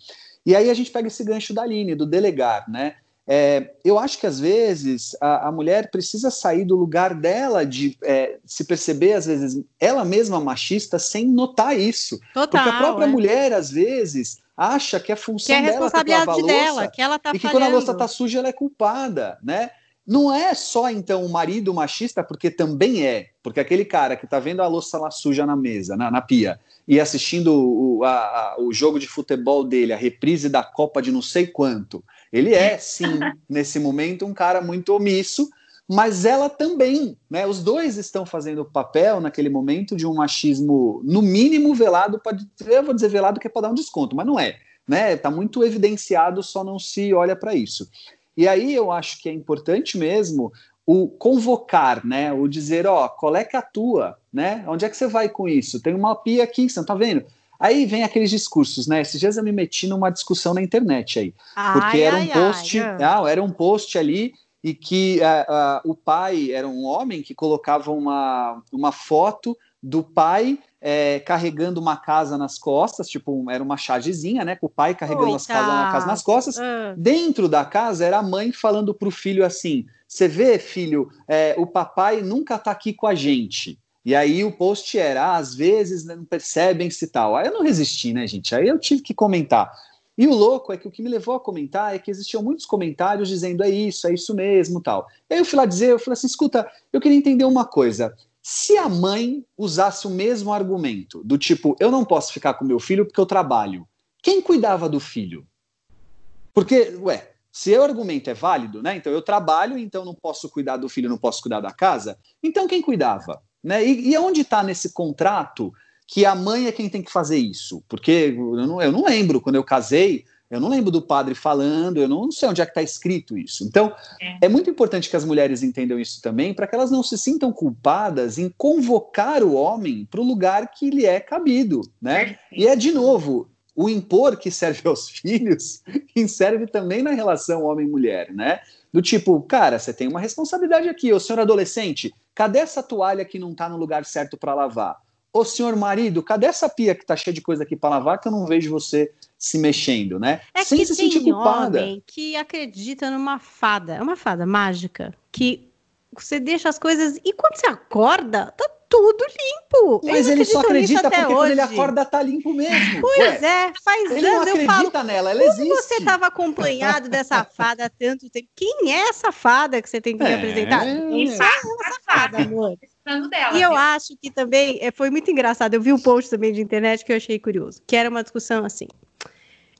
E aí a gente pega esse gancho da Aline, do delegar, né? É, eu acho que às vezes a, a, mulher precisa sair do lugar dela de é, se perceber, às vezes, ela mesma machista sem notar isso. Total, Porque a própria é. mulher, às vezes, acha que é função que é dela responsabilidade que dela, que ela tá e que falhando. quando a louça está suja ela é culpada, né? Não é só então o marido machista, porque também é, porque aquele cara que está vendo a louça lá suja na mesa, na, na pia, e assistindo o, a, a, o jogo de futebol dele, a reprise da Copa de não sei quanto, ele é sim nesse momento um cara muito omisso mas ela também, né? Os dois estão fazendo o papel naquele momento de um machismo, no mínimo, velado, pode, eu vou dizer velado que é para dar um desconto, mas não é, né? Está muito evidenciado, só não se olha para isso. E aí eu acho que é importante mesmo o convocar, né? O dizer, ó, qual é que atua, né? Onde é que você vai com isso? Tem uma pia aqui, você não tá vendo? Aí vem aqueles discursos, né? Esses dias eu me meti numa discussão na internet aí, ai, porque era um ai, post, ai, ah, era um post ali e que uh, uh, o pai era um homem que colocava uma, uma foto do pai é, carregando uma casa nas costas, tipo, era uma chargezinha, né? Com o pai carregando as casas, uma casa nas costas. Uh. Dentro da casa era a mãe falando para o filho assim: Você vê, filho, é, o papai nunca está aqui com a gente. E aí o post era, ah, às vezes não percebem-se tal. Aí eu não resisti, né, gente? Aí eu tive que comentar. E o louco é que o que me levou a comentar é que existiam muitos comentários dizendo é isso, é isso mesmo, tal. Aí eu fui lá dizer, eu falei assim, escuta, eu queria entender uma coisa. Se a mãe usasse o mesmo argumento, do tipo, eu não posso ficar com meu filho porque eu trabalho, quem cuidava do filho? Porque, ué, se o argumento é válido, né? Então eu trabalho, então não posso cuidar do filho, não posso cuidar da casa. Então quem cuidava? Né? E, e onde está nesse contrato que a mãe é quem tem que fazer isso. Porque eu não, eu não lembro, quando eu casei, eu não lembro do padre falando, eu não sei onde é que está escrito isso. Então, é. é. muito importante que as mulheres entendam isso também, para que elas não se sintam culpadas em convocar o homem para o lugar que lhe é cabido, né? E é de novo o impor que serve aos filhos, que serve também na relação homem-mulher, né? Do tipo, cara, você tem uma responsabilidade aqui, ô senhor adolescente, cadê essa toalha que não está no lugar certo para lavar? Ô senhor marido, cadê essa pia que tá cheia de coisa aqui para lavar que eu não vejo você se mexendo, né? É Sem que se tem sentir culpada. homem que acredita numa fada, é uma fada mágica, que você deixa as coisas e quando você acorda, tá tudo limpo. Mas ele só acredita porque hoje. quando ele acorda tá limpo mesmo. Pois Ué, é, faz ele anos eu falo. Nela, ela existe. você estava acompanhado dessa fada há tanto tempo? Quem é essa fada que você tem que me é, apresentar? Quem é essa fada, amor? Dela, e eu acho que também é, foi muito engraçado. Eu vi um post também de internet que eu achei curioso, que era uma discussão assim.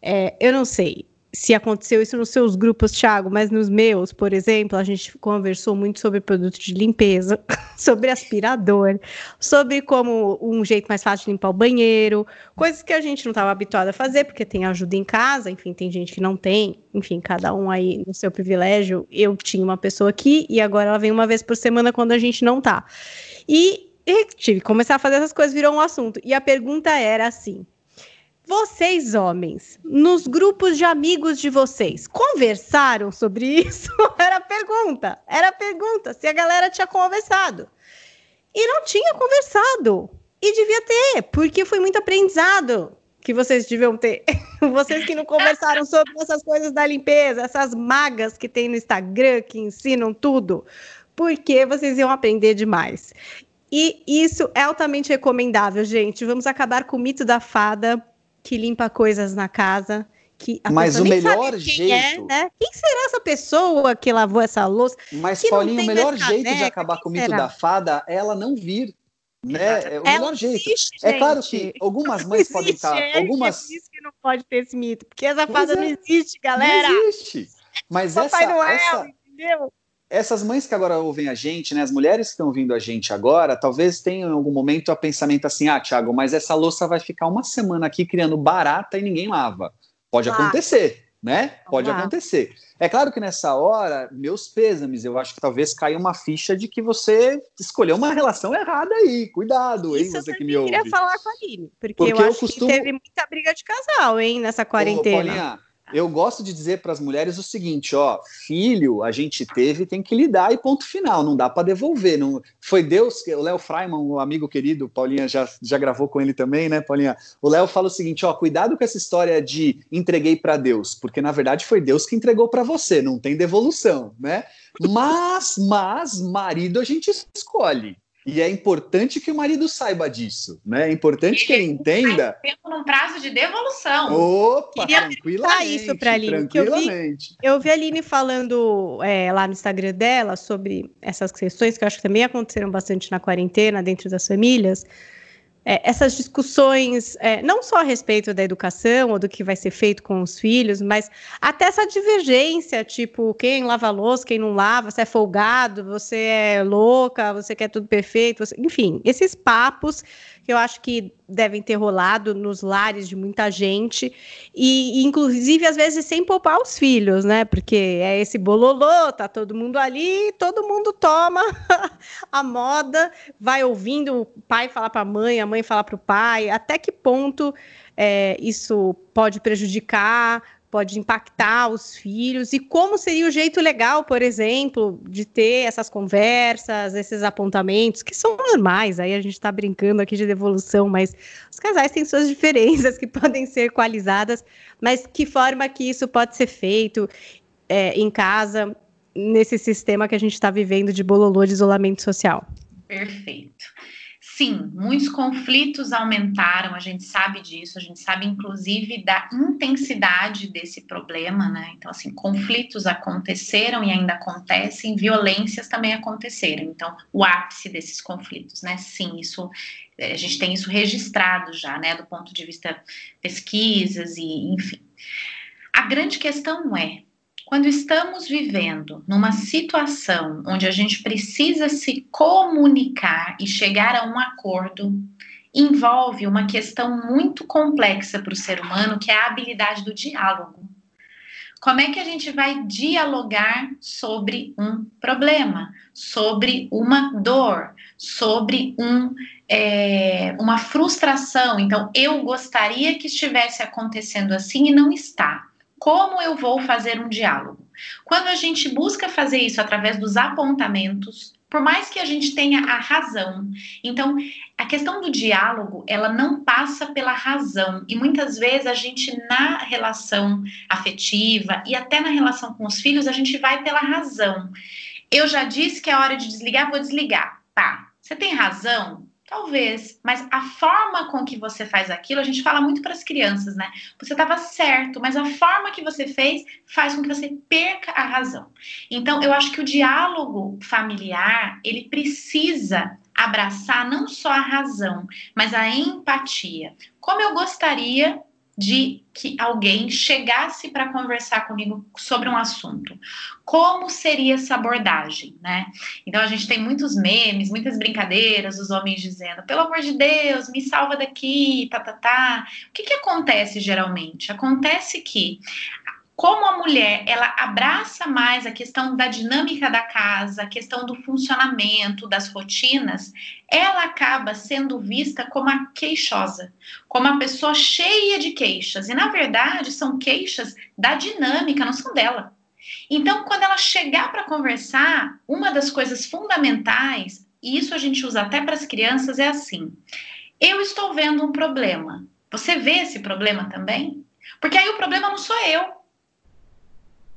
É, eu não sei, se aconteceu isso nos seus grupos, Thiago, mas nos meus, por exemplo, a gente conversou muito sobre produtos de limpeza, sobre aspirador, sobre como um jeito mais fácil de limpar o banheiro, coisas que a gente não estava habituado a fazer, porque tem ajuda em casa, enfim, tem gente que não tem, enfim, cada um aí no seu privilégio. Eu tinha uma pessoa aqui e agora ela vem uma vez por semana quando a gente não tá. E, e tive que começar a fazer essas coisas, virou um assunto. E a pergunta era assim: vocês, homens, nos grupos de amigos de vocês, conversaram sobre isso? Era pergunta. Era pergunta se a galera tinha conversado. E não tinha conversado. E devia ter, porque foi muito aprendizado que vocês deviam ter. vocês que não conversaram sobre essas coisas da limpeza, essas magas que tem no Instagram que ensinam tudo, porque vocês iam aprender demais. E isso é altamente recomendável, gente. Vamos acabar com o mito da fada que limpa coisas na casa. Que a Mas o melhor é, jeito. É, né? Quem será essa pessoa que lavou essa louça? Mas, que Paulinho, o melhor jeito caneca, de acabar com o mito será? da fada é ela não vir. Né? É o melhor jeito. Existe, é claro que algumas mães existe, podem estar. É algumas... É isso que não pode ter esse mito, porque essa fada não existe, galera. Não existe. Mas Papai essa, Noel, essa, entendeu? Essas mães que agora ouvem a gente, né, as mulheres que estão ouvindo a gente agora, talvez tenham em algum momento a pensamento assim: ah, Thiago, mas essa louça vai ficar uma semana aqui criando barata e ninguém lava. Pode acontecer, né? Pode acontecer. É claro que nessa hora, meus pêsames, eu acho que talvez caia uma ficha de que você escolheu uma relação errada aí. Cuidado, hein, Isso você que me ouve. Eu queria falar com a Aline, porque, porque eu, eu acho costumo... que teve muita briga de casal, hein, nessa quarentena. Ô, Paulinha, eu gosto de dizer para as mulheres o seguinte, ó, filho, a gente teve, tem que lidar e ponto final, não dá para devolver, não foi Deus que o Léo Freiman, um amigo querido, Paulinha já, já gravou com ele também, né, Paulinha? O Léo fala o seguinte, ó, cuidado com essa história de entreguei para Deus, porque na verdade foi Deus que entregou para você, não tem devolução, né? Mas, mas marido a gente escolhe. E é importante que o marido saiba disso, né? É importante que ele entenda. Tempo num prazo de devolução. Opa, Queria tranquilamente. isso para Aline. Que eu, vi, eu vi a Aline falando é, lá no Instagram dela sobre essas questões que eu acho que também aconteceram bastante na quarentena, dentro das famílias é, essas discussões, é, não só a respeito da educação ou do que vai ser feito com os filhos, mas até essa divergência, tipo, quem lava louça, quem não lava, você é folgado, você é louca, você quer tudo perfeito, você... enfim, esses papos que eu acho que devem ter rolado nos lares de muita gente, e inclusive às vezes sem poupar os filhos, né? Porque é esse bololô, tá todo mundo ali, todo mundo toma a moda, vai ouvindo o pai falar para a mãe, a mãe falar para o pai, até que ponto é, isso pode prejudicar pode impactar os filhos e como seria o jeito legal, por exemplo, de ter essas conversas, esses apontamentos que são normais. Aí a gente está brincando aqui de devolução, mas os casais têm suas diferenças que podem ser equalizadas, mas que forma que isso pode ser feito é, em casa nesse sistema que a gente está vivendo de bololô de isolamento social? Perfeito. Sim, muitos conflitos aumentaram, a gente sabe disso, a gente sabe inclusive da intensidade desse problema, né? Então, assim, conflitos aconteceram e ainda acontecem, violências também aconteceram. Então, o ápice desses conflitos, né? Sim, isso a gente tem isso registrado já, né? Do ponto de vista pesquisas e enfim. A grande questão é quando estamos vivendo numa situação onde a gente precisa se comunicar e chegar a um acordo, envolve uma questão muito complexa para o ser humano, que é a habilidade do diálogo. Como é que a gente vai dialogar sobre um problema, sobre uma dor, sobre um, é, uma frustração? Então, eu gostaria que estivesse acontecendo assim e não está. Como eu vou fazer um diálogo? Quando a gente busca fazer isso através dos apontamentos, por mais que a gente tenha a razão. Então, a questão do diálogo, ela não passa pela razão. E muitas vezes a gente, na relação afetiva e até na relação com os filhos, a gente vai pela razão. Eu já disse que é hora de desligar, vou desligar. Tá, você tem razão? Talvez, mas a forma com que você faz aquilo, a gente fala muito para as crianças, né? Você estava certo, mas a forma que você fez faz com que você perca a razão. Então, eu acho que o diálogo familiar, ele precisa abraçar não só a razão, mas a empatia. Como eu gostaria de que alguém chegasse para conversar comigo sobre um assunto. Como seria essa abordagem, né? Então a gente tem muitos memes, muitas brincadeiras, os homens dizendo: "Pelo amor de Deus, me salva daqui", tá tá tá. O que que acontece geralmente? Acontece que como a mulher ela abraça mais a questão da dinâmica da casa, a questão do funcionamento, das rotinas, ela acaba sendo vista como a queixosa, como a pessoa cheia de queixas. E na verdade são queixas da dinâmica, não são dela. Então, quando ela chegar para conversar, uma das coisas fundamentais, e isso a gente usa até para as crianças, é assim: eu estou vendo um problema. Você vê esse problema também? Porque aí o problema não sou eu,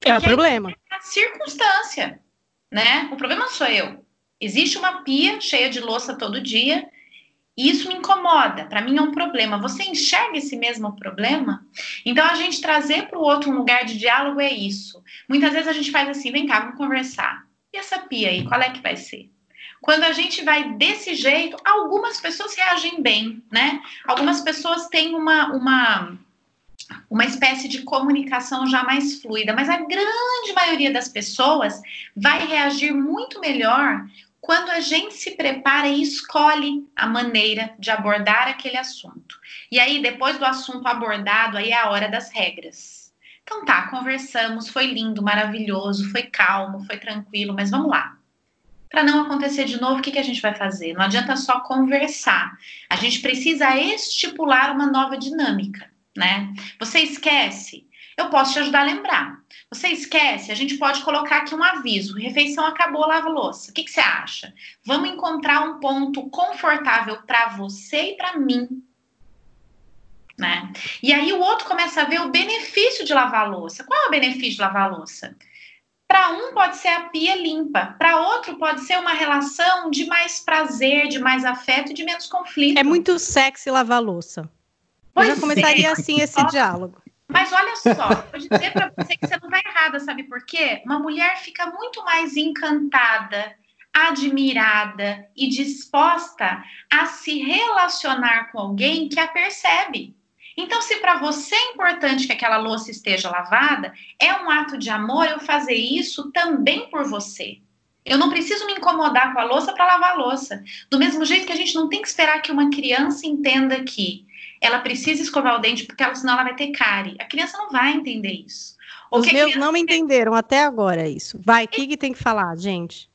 é o problema. É a circunstância, né? O problema sou eu. Existe uma pia cheia de louça todo dia e isso me incomoda, para mim é um problema. Você enxerga esse mesmo problema? Então, a gente trazer para o outro um lugar de diálogo é isso. Muitas vezes a gente faz assim: vem cá, vamos conversar. E essa pia aí, qual é que vai ser? Quando a gente vai desse jeito, algumas pessoas reagem bem, né? Algumas pessoas têm uma, uma, uma espécie de comunicação já mais fluida, mas a grande maioria das pessoas vai reagir muito melhor quando a gente se prepara e escolhe a maneira de abordar aquele assunto. E aí, depois do assunto abordado, aí é a hora das regras. Então tá, conversamos, foi lindo, maravilhoso, foi calmo, foi tranquilo, mas vamos lá. Para não acontecer de novo, o que, que a gente vai fazer? Não adianta só conversar. A gente precisa estipular uma nova dinâmica, né? Você esquece? Eu posso te ajudar a lembrar. Você esquece? A gente pode colocar aqui um aviso: refeição acabou, lava louça. O que, que você acha? Vamos encontrar um ponto confortável para você e para mim. Né? E aí o outro começa a ver o benefício de lavar louça. Qual é o benefício de lavar louça? Para um pode ser a pia limpa, para outro pode ser uma relação de mais prazer, de mais afeto de menos conflito. É muito sexy lavar louça. Pois Eu já começaria é. assim esse diálogo. Mas olha só, vou dizer para você que você não está errada, sabe por quê? Uma mulher fica muito mais encantada, admirada e disposta a se relacionar com alguém que a percebe. Então, se para você é importante que aquela louça esteja lavada, é um ato de amor eu fazer isso também por você. Eu não preciso me incomodar com a louça para lavar a louça. Do mesmo jeito que a gente não tem que esperar que uma criança entenda que ela precisa escovar o dente porque ela, senão ela vai ter cárie. A criança não vai entender isso. Os meus não me entenderam até agora isso. Vai, o que, que tem que falar, gente?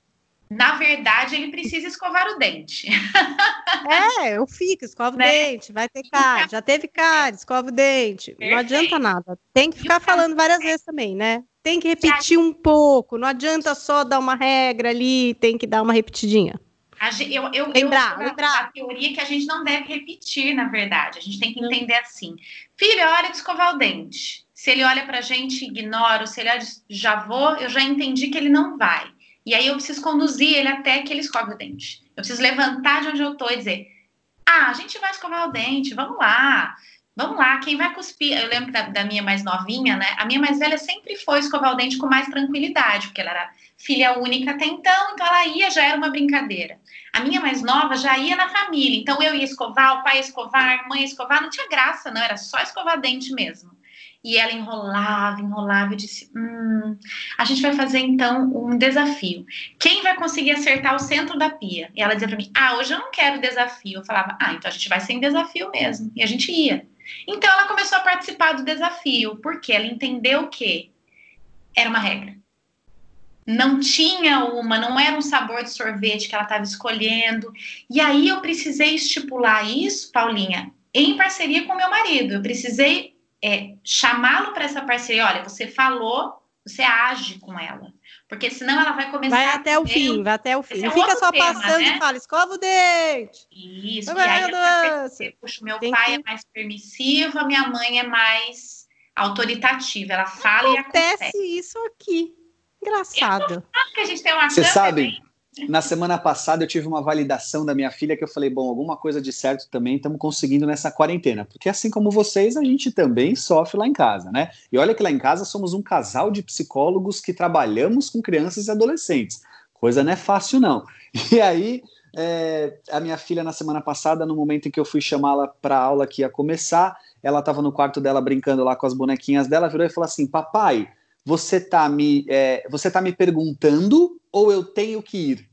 Na verdade, ele precisa escovar o dente. É, eu fico, escova né? o dente, vai ter cárie, já teve cárie, escova o dente. Perfeito. Não adianta nada. Tem que ficar falando várias vezes também, né? Tem que repetir um pouco, não adianta só dar uma regra ali, tem que dar uma repetidinha. Eu, eu, lembrar, eu lembrar. A teoria que a gente não deve repetir, na verdade. A gente tem que entender assim. Filho, é hora de escovar o dente. Se ele olha pra gente, ignora, se ele olha, já vou, eu já entendi que ele não vai. E aí eu preciso conduzir ele até que ele escove o dente. Eu preciso levantar de onde eu tô e dizer: Ah, a gente vai escovar o dente, vamos lá. Vamos lá, quem vai cuspir? Eu lembro da, da, minha mais novinha, né? A minha mais velha sempre foi escovar o dente com mais tranquilidade, porque ela era filha única até então, então ela ia, já era uma brincadeira. A minha mais nova já ia na família, então eu ia escovar, o pai ia escovar, a mãe ia escovar, não tinha graça, não, era só escovar dente mesmo. E ela enrolava, enrolava e disse: Hum, a gente vai fazer então um desafio. Quem vai conseguir acertar o centro da pia? E ela dizia para mim: Ah, hoje eu não quero desafio. Eu falava: Ah, então a gente vai sem desafio mesmo. E a gente ia. Então ela começou a participar do desafio, porque ela entendeu que era uma regra não tinha uma, não era um sabor de sorvete que ela estava escolhendo. E aí eu precisei estipular isso, Paulinha, em parceria com meu marido. Eu precisei é, chamá-lo para essa parceria. Olha, você falou, você age com ela. Porque senão ela vai começar. Vai até o fim, vai até o fim. É não fica só tema, passando né? e fala, escova o dente. Isso, e aí puxa, meu Tem pai que... é mais permissivo, a minha mãe é mais autoritativa. Ela fala Acontece e acontece. Acontece isso aqui. Engraçado. que a gente tem uma Você sabe, na semana passada eu tive uma validação da minha filha que eu falei, bom, alguma coisa de certo também estamos conseguindo nessa quarentena, porque assim como vocês, a gente também sofre lá em casa, né? E olha que lá em casa somos um casal de psicólogos que trabalhamos com crianças e adolescentes. Coisa não é fácil não. E aí, é, a minha filha na semana passada, no momento em que eu fui chamá-la para a aula que ia começar, ela estava no quarto dela brincando lá com as bonequinhas dela, virou e falou assim: "Papai, você está me, é, você tá me perguntando ou eu tenho que ir?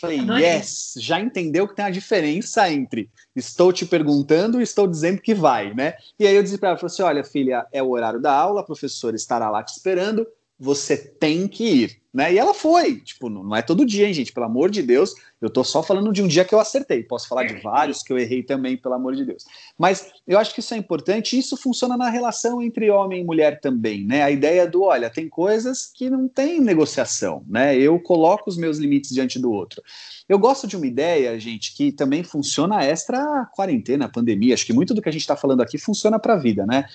Falei, yes, já entendeu que tem a diferença entre estou te perguntando e estou dizendo que vai, né? E aí eu disse para ela, falei assim, olha filha, é o horário da aula, a professora estará lá te esperando, você tem que ir, né? E ela foi, tipo, não é todo dia, hein, gente, pelo amor de Deus, eu tô só falando de um dia que eu acertei. Posso falar de vários que eu errei também, pelo amor de Deus. Mas eu acho que isso é importante isso funciona na relação entre homem e mulher também, né? A ideia do, olha, tem coisas que não tem negociação, né? Eu coloco os meus limites diante do outro. Eu gosto de uma ideia, gente, que também funciona extra quarentena, pandemia. Acho que muito do que a gente está falando aqui funciona para a vida, né?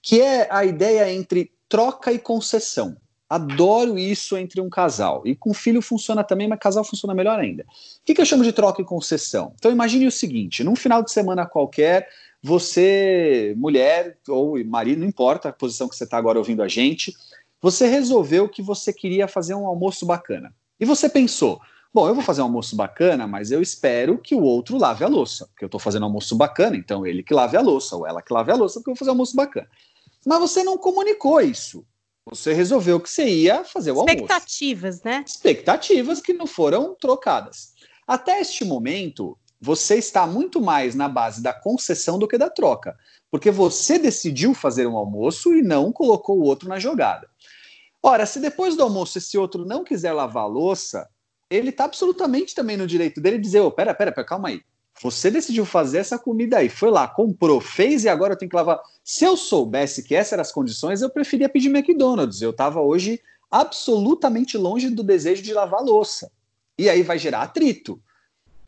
Que é a ideia entre troca e concessão. Adoro isso entre um casal. E com filho funciona também, mas casal funciona melhor ainda. O que, que eu chamo de troca e concessão? Então imagine o seguinte: num final de semana qualquer, você, mulher ou marido, não importa a posição que você está agora ouvindo a gente, você resolveu que você queria fazer um almoço bacana. E você pensou, bom, eu vou fazer um almoço bacana, mas eu espero que o outro lave a louça, porque eu estou fazendo almoço bacana, então ele que lave a louça, ou ela que lave a louça, porque eu vou fazer um almoço bacana. Mas você não comunicou isso. Você resolveu que você ia fazer o almoço. Expectativas, né? Expectativas que não foram trocadas. Até este momento, você está muito mais na base da concessão do que da troca, porque você decidiu fazer um almoço e não colocou o outro na jogada. Ora, se depois do almoço esse outro não quiser lavar a louça, ele está absolutamente também no direito dele de dizer: oh, pera, pera, pera, calma aí. Você decidiu fazer essa comida aí, foi lá, comprou, fez e agora eu tenho que lavar. Se eu soubesse que essas eram as condições, eu preferia pedir McDonald's. Eu estava hoje absolutamente longe do desejo de lavar louça. E aí vai gerar atrito.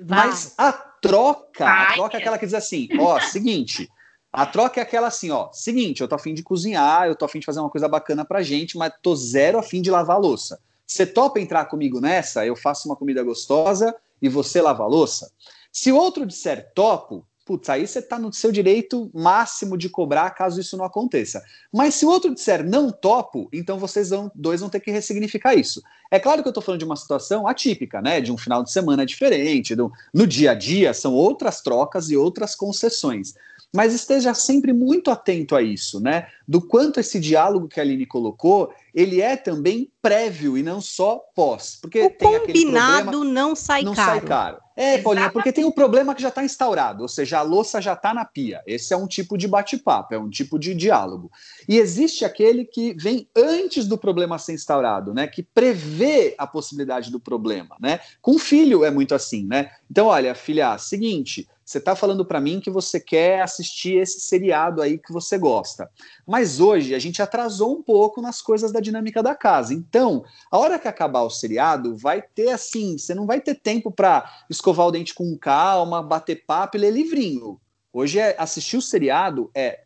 Vai. Mas a troca, a troca é aquela que diz assim: ó, seguinte. A troca é aquela assim, ó, seguinte, eu tô afim de cozinhar, eu tô afim de fazer uma coisa bacana pra gente, mas tô zero afim de lavar a louça. Você topa entrar comigo nessa? Eu faço uma comida gostosa e você lava a louça? Se o outro disser topo, putz, aí você está no seu direito máximo de cobrar caso isso não aconteça. Mas se o outro disser não topo, então vocês vão, dois vão ter que ressignificar isso. É claro que eu estou falando de uma situação atípica, né? De um final de semana diferente, do, no dia a dia são outras trocas e outras concessões mas esteja sempre muito atento a isso, né? Do quanto esse diálogo que a Aline colocou, ele é também prévio e não só pós. Porque o tem combinado problema, não sai não caro. Sai caro. É, Paulinha, porque tem o um problema que já está instaurado, ou seja, a louça já está na pia. Esse é um tipo de bate-papo, é um tipo de diálogo. E existe aquele que vem antes do problema ser instaurado, né? Que prevê a possibilidade do problema, né? Com filho é muito assim, né? Então, olha, filha, seguinte, você está falando para mim que você quer assistir esse seriado aí que você gosta. Mas hoje a gente atrasou um pouco nas coisas da dinâmica da casa. Então, a hora que acabar o seriado, vai ter assim, você não vai ter tempo para escovar o dente com calma, bater papo e ler livrinho. Hoje é assistir o seriado é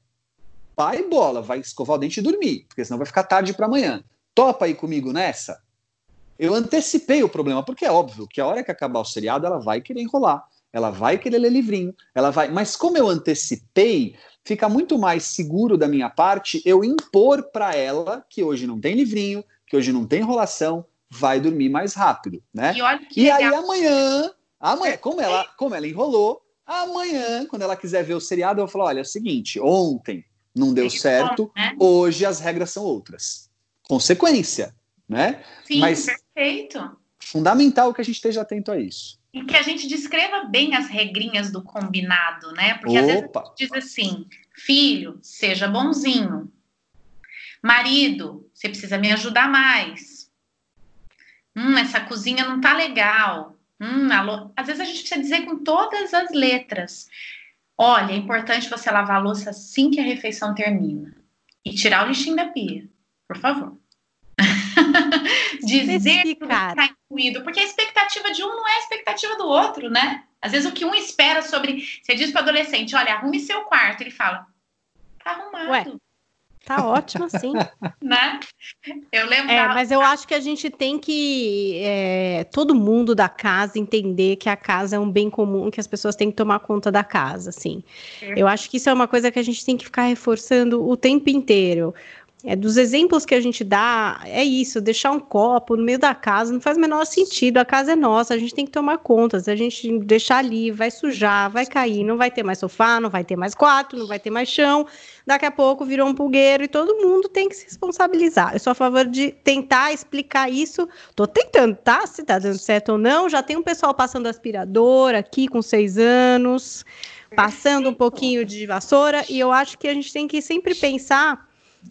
pai bola, vai escovar o dente e dormir, porque senão vai ficar tarde para amanhã. Topa aí comigo nessa? Eu antecipei o problema, porque é óbvio que a hora que acabar o seriado, ela vai querer enrolar ela vai querer ler livrinho, ela vai. Mas como eu antecipei, fica muito mais seguro da minha parte eu impor para ela que hoje não tem livrinho, que hoje não tem enrolação, vai dormir mais rápido, né? E, e aí amanhã, amanhã, como ela, como ela enrolou, amanhã, quando ela quiser ver o seriado, eu falar, olha, é o seguinte, ontem não deu certo, né? hoje as regras são outras. Consequência, né? Sim, Mas perfeito. Fundamental que a gente esteja atento a isso e que a gente descreva bem as regrinhas do combinado, né? Porque Opa. às vezes a gente diz assim: filho, seja bonzinho. Marido, você precisa me ajudar mais. Hum, essa cozinha não tá legal. Hum, alô. Às vezes a gente precisa dizer com todas as letras. Olha, é importante você lavar a louça assim que a refeição termina. E tirar o lixinho da pia, por favor. Dizer que está incluído, porque a expectativa de um não é a expectativa do outro, né? Às vezes o que um espera sobre. Você diz para o adolescente: olha, arrume seu quarto. Ele fala: tá arrumado. Ué, tá ótimo assim. né? Eu lembro. É, mas eu acho que a gente tem que. É, todo mundo da casa entender que a casa é um bem comum, que as pessoas têm que tomar conta da casa, assim. Eu acho que isso é uma coisa que a gente tem que ficar reforçando o tempo inteiro. É, dos exemplos que a gente dá, é isso, deixar um copo no meio da casa não faz o menor sentido. A casa é nossa, a gente tem que tomar conta. Se a gente deixar ali, vai sujar, vai cair, não vai ter mais sofá, não vai ter mais quarto, não vai ter mais chão. Daqui a pouco virou um pulgueiro e todo mundo tem que se responsabilizar. Eu sou a favor de tentar explicar isso. Tô tentando, tá? Se tá dando certo ou não. Já tem um pessoal passando aspirador aqui com seis anos, passando um pouquinho de vassoura, e eu acho que a gente tem que sempre pensar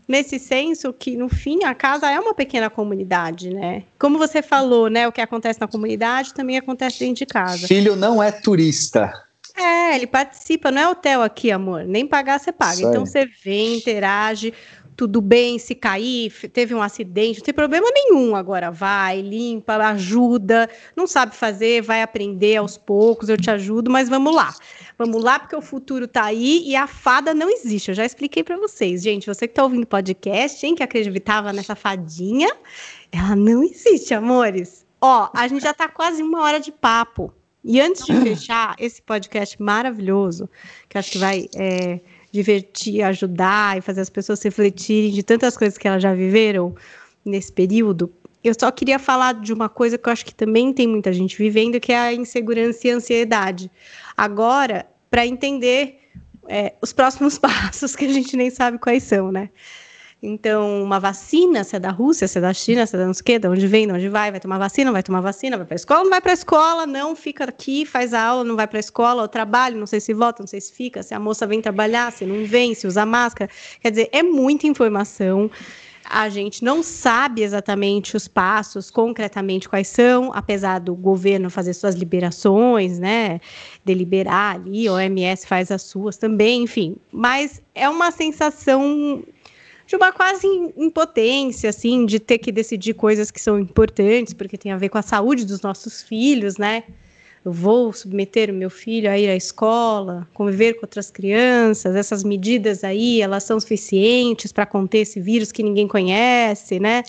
nesse senso que, no fim, a casa é uma pequena comunidade, né? Como você falou, né? O que acontece na comunidade também acontece dentro de casa. Filho não é turista. É, ele participa, não é hotel aqui, amor. Nem pagar você paga. Então você vem, interage. Tudo bem se cair, teve um acidente, não tem problema nenhum. Agora vai, limpa, ajuda, não sabe fazer, vai aprender aos poucos, eu te ajudo, mas vamos lá. Vamos lá, porque o futuro tá aí e a fada não existe. Eu já expliquei para vocês, gente. Você que tá ouvindo podcast, hein, que acreditava nessa fadinha, ela não existe, amores. Ó, a gente já tá quase uma hora de papo. E antes de fechar esse podcast maravilhoso, que acho que vai é, divertir, ajudar e fazer as pessoas refletirem de tantas coisas que elas já viveram nesse período, eu só queria falar de uma coisa que eu acho que também tem muita gente vivendo, que é a insegurança e a ansiedade. Agora, para entender é, os próximos passos, que a gente nem sabe quais são, né? Então, uma vacina, se é da Rússia, se é da China, se é da não sei o quê, de onde vem, de onde vai, vai tomar vacina, vai tomar vacina, vai para a escola, não vai para a escola, não, fica aqui, faz a aula, não vai para a escola, o trabalho, não sei se volta, não sei se fica, se a moça vem trabalhar, se não vem, se usa máscara. Quer dizer, é muita informação. A gente não sabe exatamente os passos, concretamente quais são, apesar do governo fazer suas liberações, né? Deliberar ali, a OMS faz as suas também, enfim. Mas é uma sensação de uma quase impotência, assim, de ter que decidir coisas que são importantes, porque tem a ver com a saúde dos nossos filhos, né? Eu vou submeter o meu filho a ir à escola, conviver com outras crianças, essas medidas aí, elas são suficientes para conter esse vírus que ninguém conhece, né?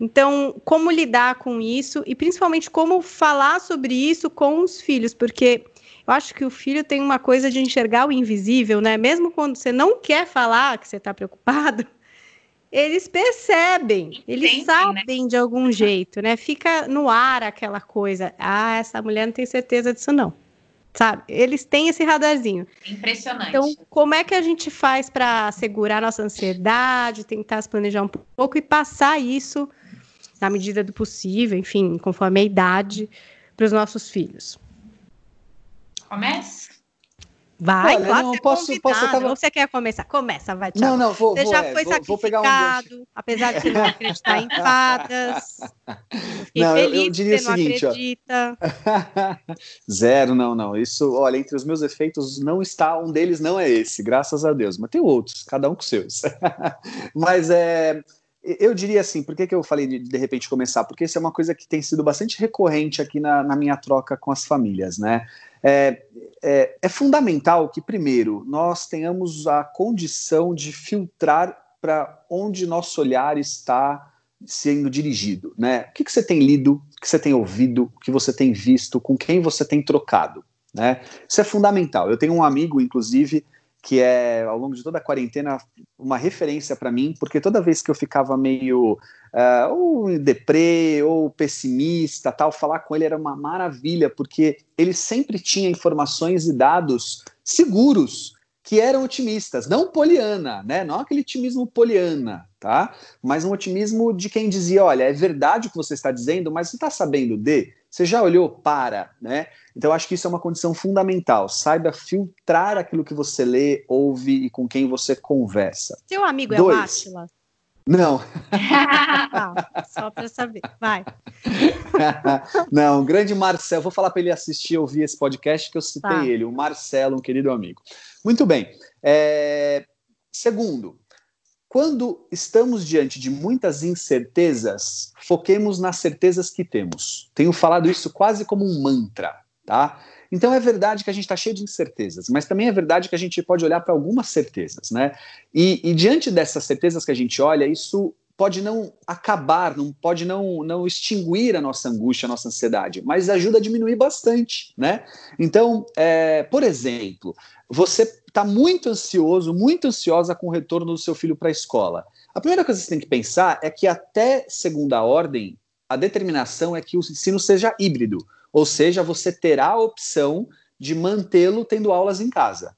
Então, como lidar com isso e principalmente como falar sobre isso com os filhos, porque eu acho que o filho tem uma coisa de enxergar o invisível, né? Mesmo quando você não quer falar que você está preocupado, eles percebem, eles né? sabem né? de algum jeito, né? Fica no ar aquela coisa. Ah, essa mulher não tem certeza disso, não. Sabe? Eles têm esse radarzinho. Impressionante. Então, como é que a gente faz para segurar nossa ansiedade, tentar se planejar um pouco e passar isso, na medida do possível, enfim, conforme a idade, para os nossos filhos? Começa? Vai, Olha, não, posso, posso tava... Ou você quer começar? Começa, vai, tchau. Não, não, vou, Você vou, já é, foi vou, sacrificado, vou um apesar de você não acreditar em fadas. Fiquei não, feliz eu, eu diria que você o seguinte, não acredita. Zero, não, não. Isso, olha, entre os meus efeitos não está, um deles não é esse, graças a Deus. Mas tem outros, cada um com seus. Mas é... Eu diria assim, por que, que eu falei de, de repente começar? Porque isso é uma coisa que tem sido bastante recorrente aqui na, na minha troca com as famílias, né? É, é, é fundamental que, primeiro, nós tenhamos a condição de filtrar para onde nosso olhar está sendo dirigido, né? O que, que você tem lido, o que você tem ouvido, o que você tem visto, com quem você tem trocado, né? Isso é fundamental. Eu tenho um amigo, inclusive, que é, ao longo de toda a quarentena, uma referência para mim, porque toda vez que eu ficava meio uh, ou deprê ou pessimista, tal, falar com ele era uma maravilha, porque ele sempre tinha informações e dados seguros que eram otimistas, não poliana, né? Não aquele otimismo poliana, tá? Mas um otimismo de quem dizia, olha, é verdade o que você está dizendo, mas você está sabendo de? Você já olhou para, né? Então acho que isso é uma condição fundamental. Saiba filtrar aquilo que você lê, ouve e com quem você conversa. Seu amigo Dois, é o Átila? Não. ah, só para saber. Vai. Não, o grande Marcelo. Vou falar para ele assistir, ouvir esse podcast que eu citei tá. ele, o Marcelo, um querido amigo. Muito bem. É... Segundo, quando estamos diante de muitas incertezas, foquemos nas certezas que temos. Tenho falado isso quase como um mantra, tá? Então é verdade que a gente está cheio de incertezas, mas também é verdade que a gente pode olhar para algumas certezas, né? E, e, diante dessas certezas que a gente olha, isso pode não acabar, não pode não, não extinguir a nossa angústia, a nossa ansiedade, mas ajuda a diminuir bastante, né? Então, é, por exemplo, você está muito ansioso, muito ansiosa com o retorno do seu filho para a escola. A primeira coisa que você tem que pensar é que até segunda ordem, a determinação é que o ensino seja híbrido. Ou seja, você terá a opção de mantê-lo tendo aulas em casa.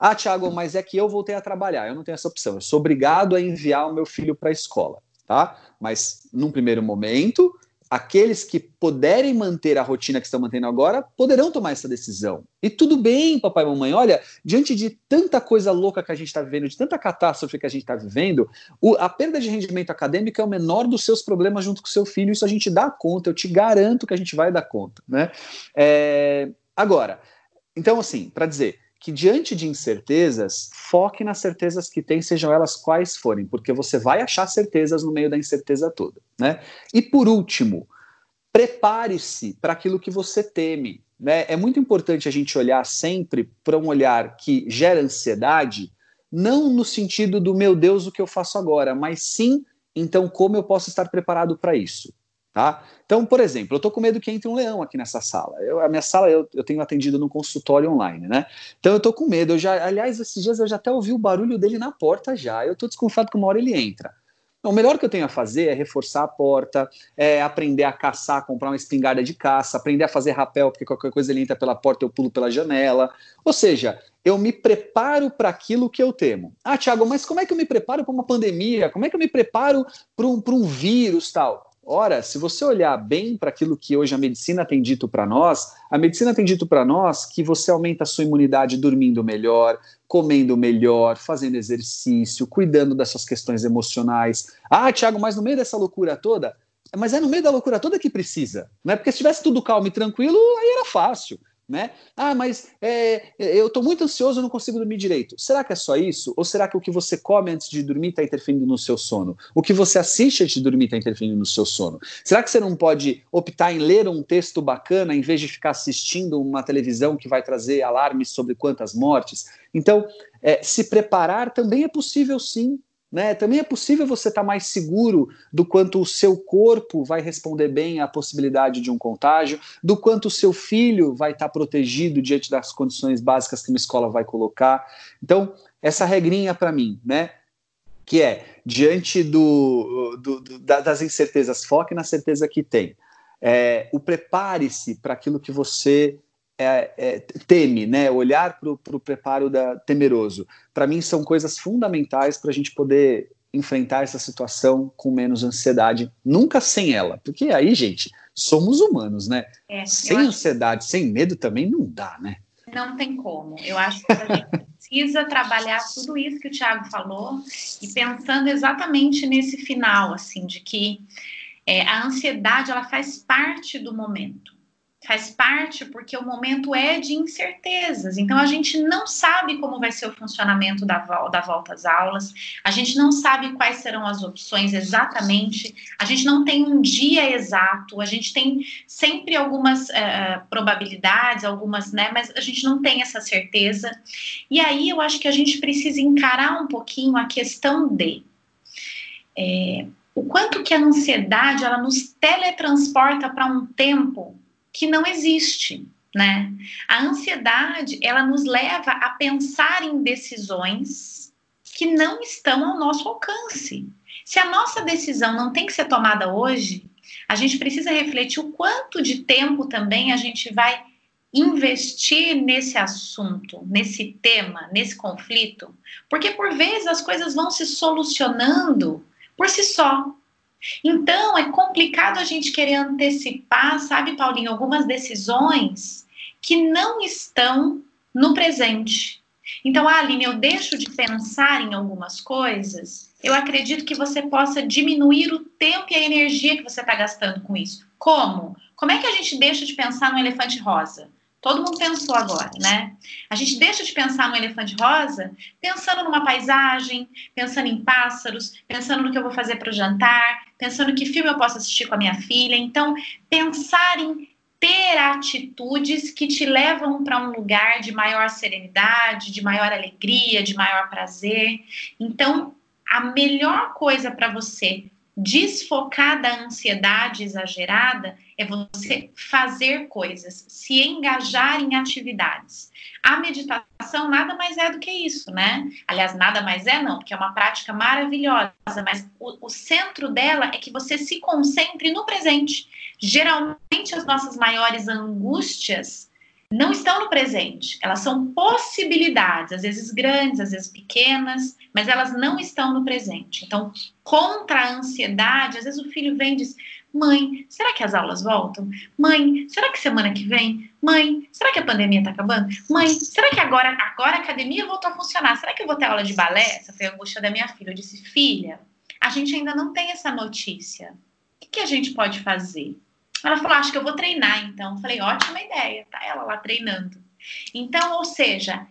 Ah, Tiago, mas é que eu voltei a trabalhar, eu não tenho essa opção. Eu sou obrigado a enviar o meu filho para a escola, tá? Mas num primeiro momento, aqueles que puderem manter a rotina que estão mantendo agora poderão tomar essa decisão. E tudo bem, papai e mamãe. Olha, diante de tanta coisa louca que a gente está vivendo, de tanta catástrofe que a gente está vivendo, o, a perda de rendimento acadêmico é o menor dos seus problemas junto com o seu filho. Isso a gente dá conta. Eu te garanto que a gente vai dar conta, né? É, agora, então assim, para dizer que diante de incertezas, foque nas certezas que tem, sejam elas quais forem, porque você vai achar certezas no meio da incerteza toda, né? E por último, prepare-se para aquilo que você teme, né? É muito importante a gente olhar sempre para um olhar que gera ansiedade, não no sentido do meu Deus, o que eu faço agora, mas sim, então, como eu posso estar preparado para isso. Tá? Então, por exemplo, eu estou com medo que entre um leão aqui nessa sala. Eu, a minha sala eu, eu tenho atendido no consultório online, né? Então eu estou com medo. Eu já, aliás, esses dias eu já até ouvi o barulho dele na porta já. Eu estou desconfiado que uma hora ele entra. Não, o melhor que eu tenho a fazer é reforçar a porta, é aprender a caçar, comprar uma espingarda de caça, aprender a fazer rapel, porque qualquer coisa ele entra pela porta, eu pulo pela janela. Ou seja, eu me preparo para aquilo que eu temo. Ah, Tiago, mas como é que eu me preparo para uma pandemia? Como é que eu me preparo para um, um vírus tal? Ora, se você olhar bem para aquilo que hoje a medicina tem dito para nós, a medicina tem dito para nós que você aumenta a sua imunidade dormindo melhor, comendo melhor, fazendo exercício, cuidando das suas questões emocionais. Ah, Tiago, mas no meio dessa loucura toda, mas é no meio da loucura toda que precisa, né? Porque se tivesse tudo calmo e tranquilo, aí era fácil né? Ah, mas é, eu estou muito ansioso, não consigo dormir direito. Será que é só isso? Ou será que o que você come antes de dormir está interferindo no seu sono? O que você assiste antes de dormir está interferindo no seu sono? Será que você não pode optar em ler um texto bacana em vez de ficar assistindo uma televisão que vai trazer alarmes sobre quantas mortes? Então, é, se preparar também é possível sim, né? Também é possível você estar tá mais seguro do quanto o seu corpo vai responder bem à possibilidade de um contágio, do quanto o seu filho vai estar tá protegido diante das condições básicas que uma escola vai colocar. Então, essa regrinha para mim, né? Que é, diante do, do, do, das incertezas, foque na certeza que tem. É, o prepare-se para aquilo que você é, é, teme, né? Olhar para o preparo da, temeroso. Para mim, são coisas fundamentais para a gente poder enfrentar essa situação com menos ansiedade, nunca sem ela. Porque aí, gente, somos humanos, né? É, sem ansiedade, sem medo também não dá, né? Não tem como. Eu acho que a gente precisa trabalhar tudo isso que o Tiago falou e pensando exatamente nesse final, assim, de que é, a ansiedade ela faz parte do momento faz parte porque o momento é de incertezas. Então a gente não sabe como vai ser o funcionamento da, da volta às aulas, a gente não sabe quais serão as opções exatamente, a gente não tem um dia exato, a gente tem sempre algumas uh, probabilidades, algumas, né, mas a gente não tem essa certeza. E aí eu acho que a gente precisa encarar um pouquinho a questão de. É, o quanto que a ansiedade ela nos teletransporta para um tempo que não existe, né? A ansiedade, ela nos leva a pensar em decisões que não estão ao nosso alcance. Se a nossa decisão não tem que ser tomada hoje, a gente precisa refletir o quanto de tempo também a gente vai investir nesse assunto, nesse tema, nesse conflito, porque por vezes as coisas vão se solucionando por si só. Então, é complicado a gente querer antecipar, sabe, Paulinho, algumas decisões que não estão no presente. Então, ah, Aline, eu deixo de pensar em algumas coisas, eu acredito que você possa diminuir o tempo e a energia que você está gastando com isso. Como? Como é que a gente deixa de pensar no elefante rosa? Todo mundo pensou agora, né? A gente deixa de pensar no elefante rosa pensando numa paisagem, pensando em pássaros, pensando no que eu vou fazer para o jantar, pensando que filme eu posso assistir com a minha filha. Então, pensar em ter atitudes que te levam para um lugar de maior serenidade, de maior alegria, de maior prazer. Então, a melhor coisa para você desfocar da ansiedade exagerada é você fazer coisas, se engajar em atividades. A meditação nada mais é do que isso, né? Aliás, nada mais é não, porque é uma prática maravilhosa, mas o, o centro dela é que você se concentre no presente. Geralmente as nossas maiores angústias não estão no presente. Elas são possibilidades, às vezes grandes, às vezes pequenas, mas elas não estão no presente. Então, contra a ansiedade, às vezes o filho vem e diz: Mãe, será que as aulas voltam? Mãe, será que semana que vem? Mãe, será que a pandemia está acabando? Mãe, será que agora, agora a academia voltou a funcionar? Será que eu vou ter aula de balé? Essa foi a angústia da minha filha. Eu disse: Filha, a gente ainda não tem essa notícia. O que, que a gente pode fazer? Ela falou: Acho que eu vou treinar, então. Eu falei: Ótima ideia, tá ela lá treinando. Então, ou seja,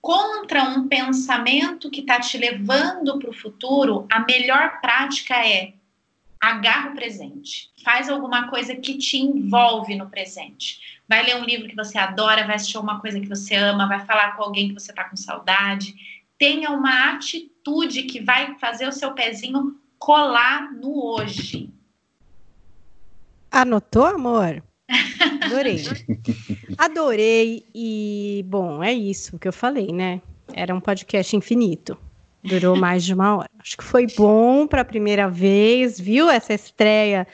contra um pensamento que está te levando para o futuro, a melhor prática é agarra o presente. Faz alguma coisa que te envolve no presente. Vai ler um livro que você adora, vai assistir uma coisa que você ama, vai falar com alguém que você está com saudade. Tenha uma atitude que vai fazer o seu pezinho colar no hoje. Anotou, amor? Adorei. Adorei. E, bom, é isso que eu falei, né? Era um podcast infinito. Durou mais de uma hora. Acho que foi bom para a primeira vez, viu? Essa estreia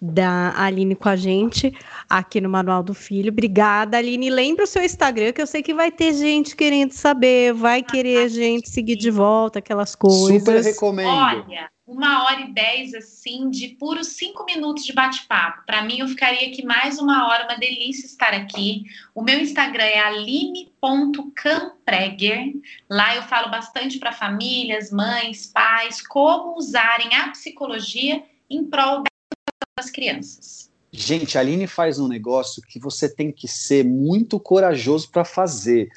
da Aline com a gente aqui no Manual do Filho. Obrigada, Aline. Lembra o seu Instagram, que eu sei que vai ter gente querendo saber, vai querer gente seguir de volta aquelas coisas. Super recomendo. Olha, uma hora e dez, assim, de puros cinco minutos de bate-papo. Para mim, eu ficaria aqui mais uma hora, uma delícia estar aqui. O meu Instagram é aline.campreger. Lá eu falo bastante para famílias, mães, pais, como usarem a psicologia em prol das crianças. Gente, a Aline faz um negócio que você tem que ser muito corajoso para fazer.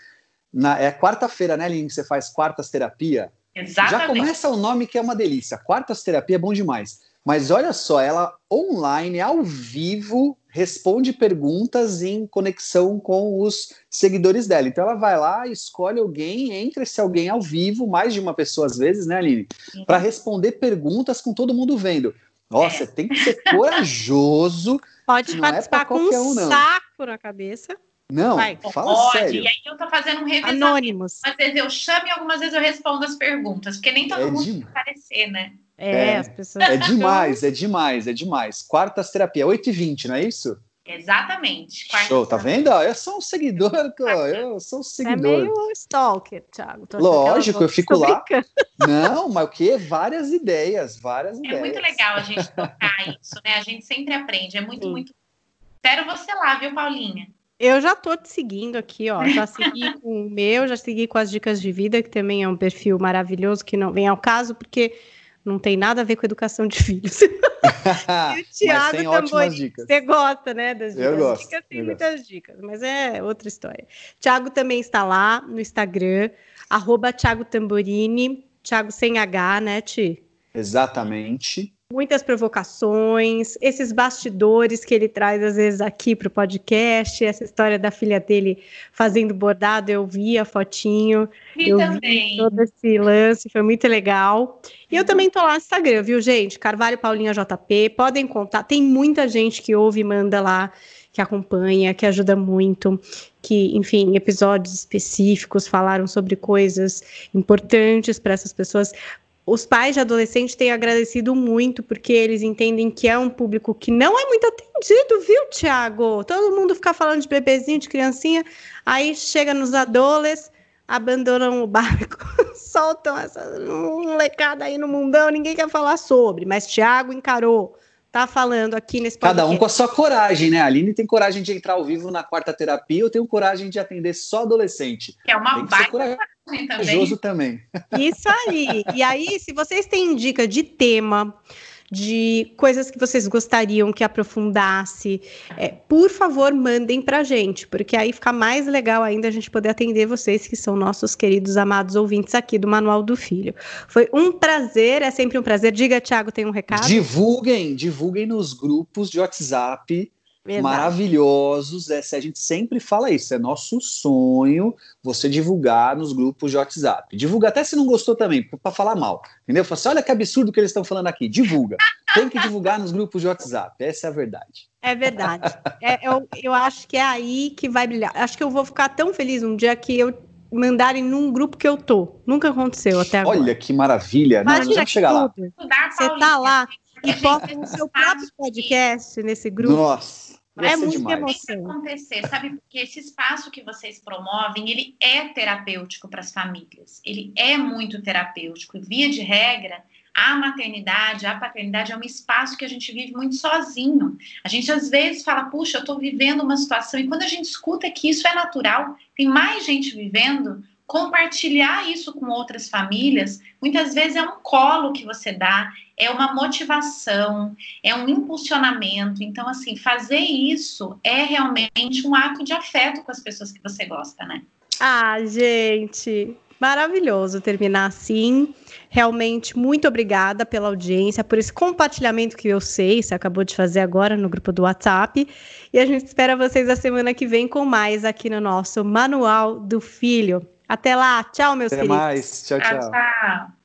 Na, é quarta-feira, né, Aline, que você faz quartas terapia? Exatamente. Já começa o nome que é uma delícia. Quartas terapia é bom demais. Mas olha só, ela online, ao vivo, responde perguntas em conexão com os seguidores dela. Então ela vai lá, escolhe alguém, entra esse alguém ao vivo, mais de uma pessoa às vezes, né, Aline? Para responder perguntas com todo mundo vendo. Nossa, é. tem que ser corajoso. Pode é participar é com um, um saco na cabeça. Não, Vai. fala Pode. sério. E aí eu tô fazendo um revezamento. Anônimos. Às vezes eu chamo e algumas vezes eu respondo as perguntas, porque nem todo é mundo de... aparecer, né? É, é, as pessoas... é demais, é demais, é demais. Quartas terapia, 8h20, não é isso? Exatamente. Quarta Show, tá vendo? Eu sou um seguidor, eu sou um seguidor. É meio stalker, Thiago. Lógico, eu fico lá. Não, mas o que? Várias ideias, várias é ideias. É muito legal a gente tocar isso, né? A gente sempre aprende. É muito, Sim. muito. Espero você lá, viu, Paulinha? Eu já tô te seguindo aqui, ó. Já segui com o meu, já segui com as dicas de vida, que também é um perfil maravilhoso, que não vem ao caso, porque não tem nada a ver com educação de filhos. e o Thiago também. Você gosta, né? Das dicas. Eu gosto. Dicas, tem eu muitas gosto. dicas, mas é outra história. Thiago também está lá no Instagram, arroba Thiago Tamborini, Thiago sem H, né, Ti? Exatamente muitas provocações, esses bastidores que ele traz às vezes aqui para o podcast, essa história da filha dele fazendo bordado, eu vi a fotinho, e eu também. vi todo esse lance, foi muito legal. E eu também tô lá no Instagram, viu, gente? Carvalho Paulinha JP, podem contar, tem muita gente que ouve e manda lá, que acompanha, que ajuda muito, que, enfim, episódios específicos falaram sobre coisas importantes para essas pessoas os pais de adolescentes têm agradecido muito, porque eles entendem que é um público que não é muito atendido, viu, Tiago? Todo mundo fica falando de bebezinho, de criancinha, aí chega nos adolescentes, abandonam o barco, soltam essa molecada aí no mundão, ninguém quer falar sobre, mas Tiago encarou tá falando aqui nesse podcast. Cada um com a sua coragem, né? A Aline tem coragem de entrar ao vivo na quarta terapia, eu tenho coragem de atender só adolescente. É uma tem baita coragem também. também. Isso aí. E aí, se vocês têm dica de tema, de coisas que vocês gostariam que aprofundasse, é, por favor, mandem para a gente, porque aí fica mais legal ainda a gente poder atender vocês, que são nossos queridos, amados ouvintes aqui do Manual do Filho. Foi um prazer, é sempre um prazer. Diga, Thiago, tem um recado? Divulguem, divulguem nos grupos de WhatsApp Verdade. maravilhosos. É, a gente sempre fala isso, é nosso sonho você divulgar nos grupos de WhatsApp. Divulga até se não gostou também, para falar mal. Entendeu? Fala assim, olha que absurdo que eles estão falando aqui. Divulga. Tem que divulgar nos grupos de WhatsApp. Essa é a verdade. É verdade. É, eu, eu acho que é aí que vai brilhar. Acho que eu vou ficar tão feliz um dia que eu mandarem num grupo que eu tô. Nunca aconteceu até agora. Olha que maravilha. Imagina não, chegar lá. Você tá lá e posta o seu próprio podcast nesse grupo. Nossa é muito demais. emoção. acontecer, sabe? Porque esse espaço que vocês promovem, ele é terapêutico para as famílias. Ele é muito terapêutico. Via de regra, a maternidade, a paternidade é um espaço que a gente vive muito sozinho. A gente às vezes fala, puxa, eu estou vivendo uma situação, e quando a gente escuta que isso é natural, tem mais gente vivendo, compartilhar isso com outras famílias, muitas vezes é um colo que você dá, é uma motivação, é um impulsionamento. Então, assim, fazer isso é realmente um ato de afeto com as pessoas que você gosta, né? Ah, gente, maravilhoso terminar assim. Realmente, muito obrigada pela audiência, por esse compartilhamento que eu sei, você acabou de fazer agora no grupo do WhatsApp. E a gente espera vocês a semana que vem com mais aqui no nosso Manual do Filho. Até lá, tchau, meus Até queridos. mais, tchau, tchau. tchau, tchau.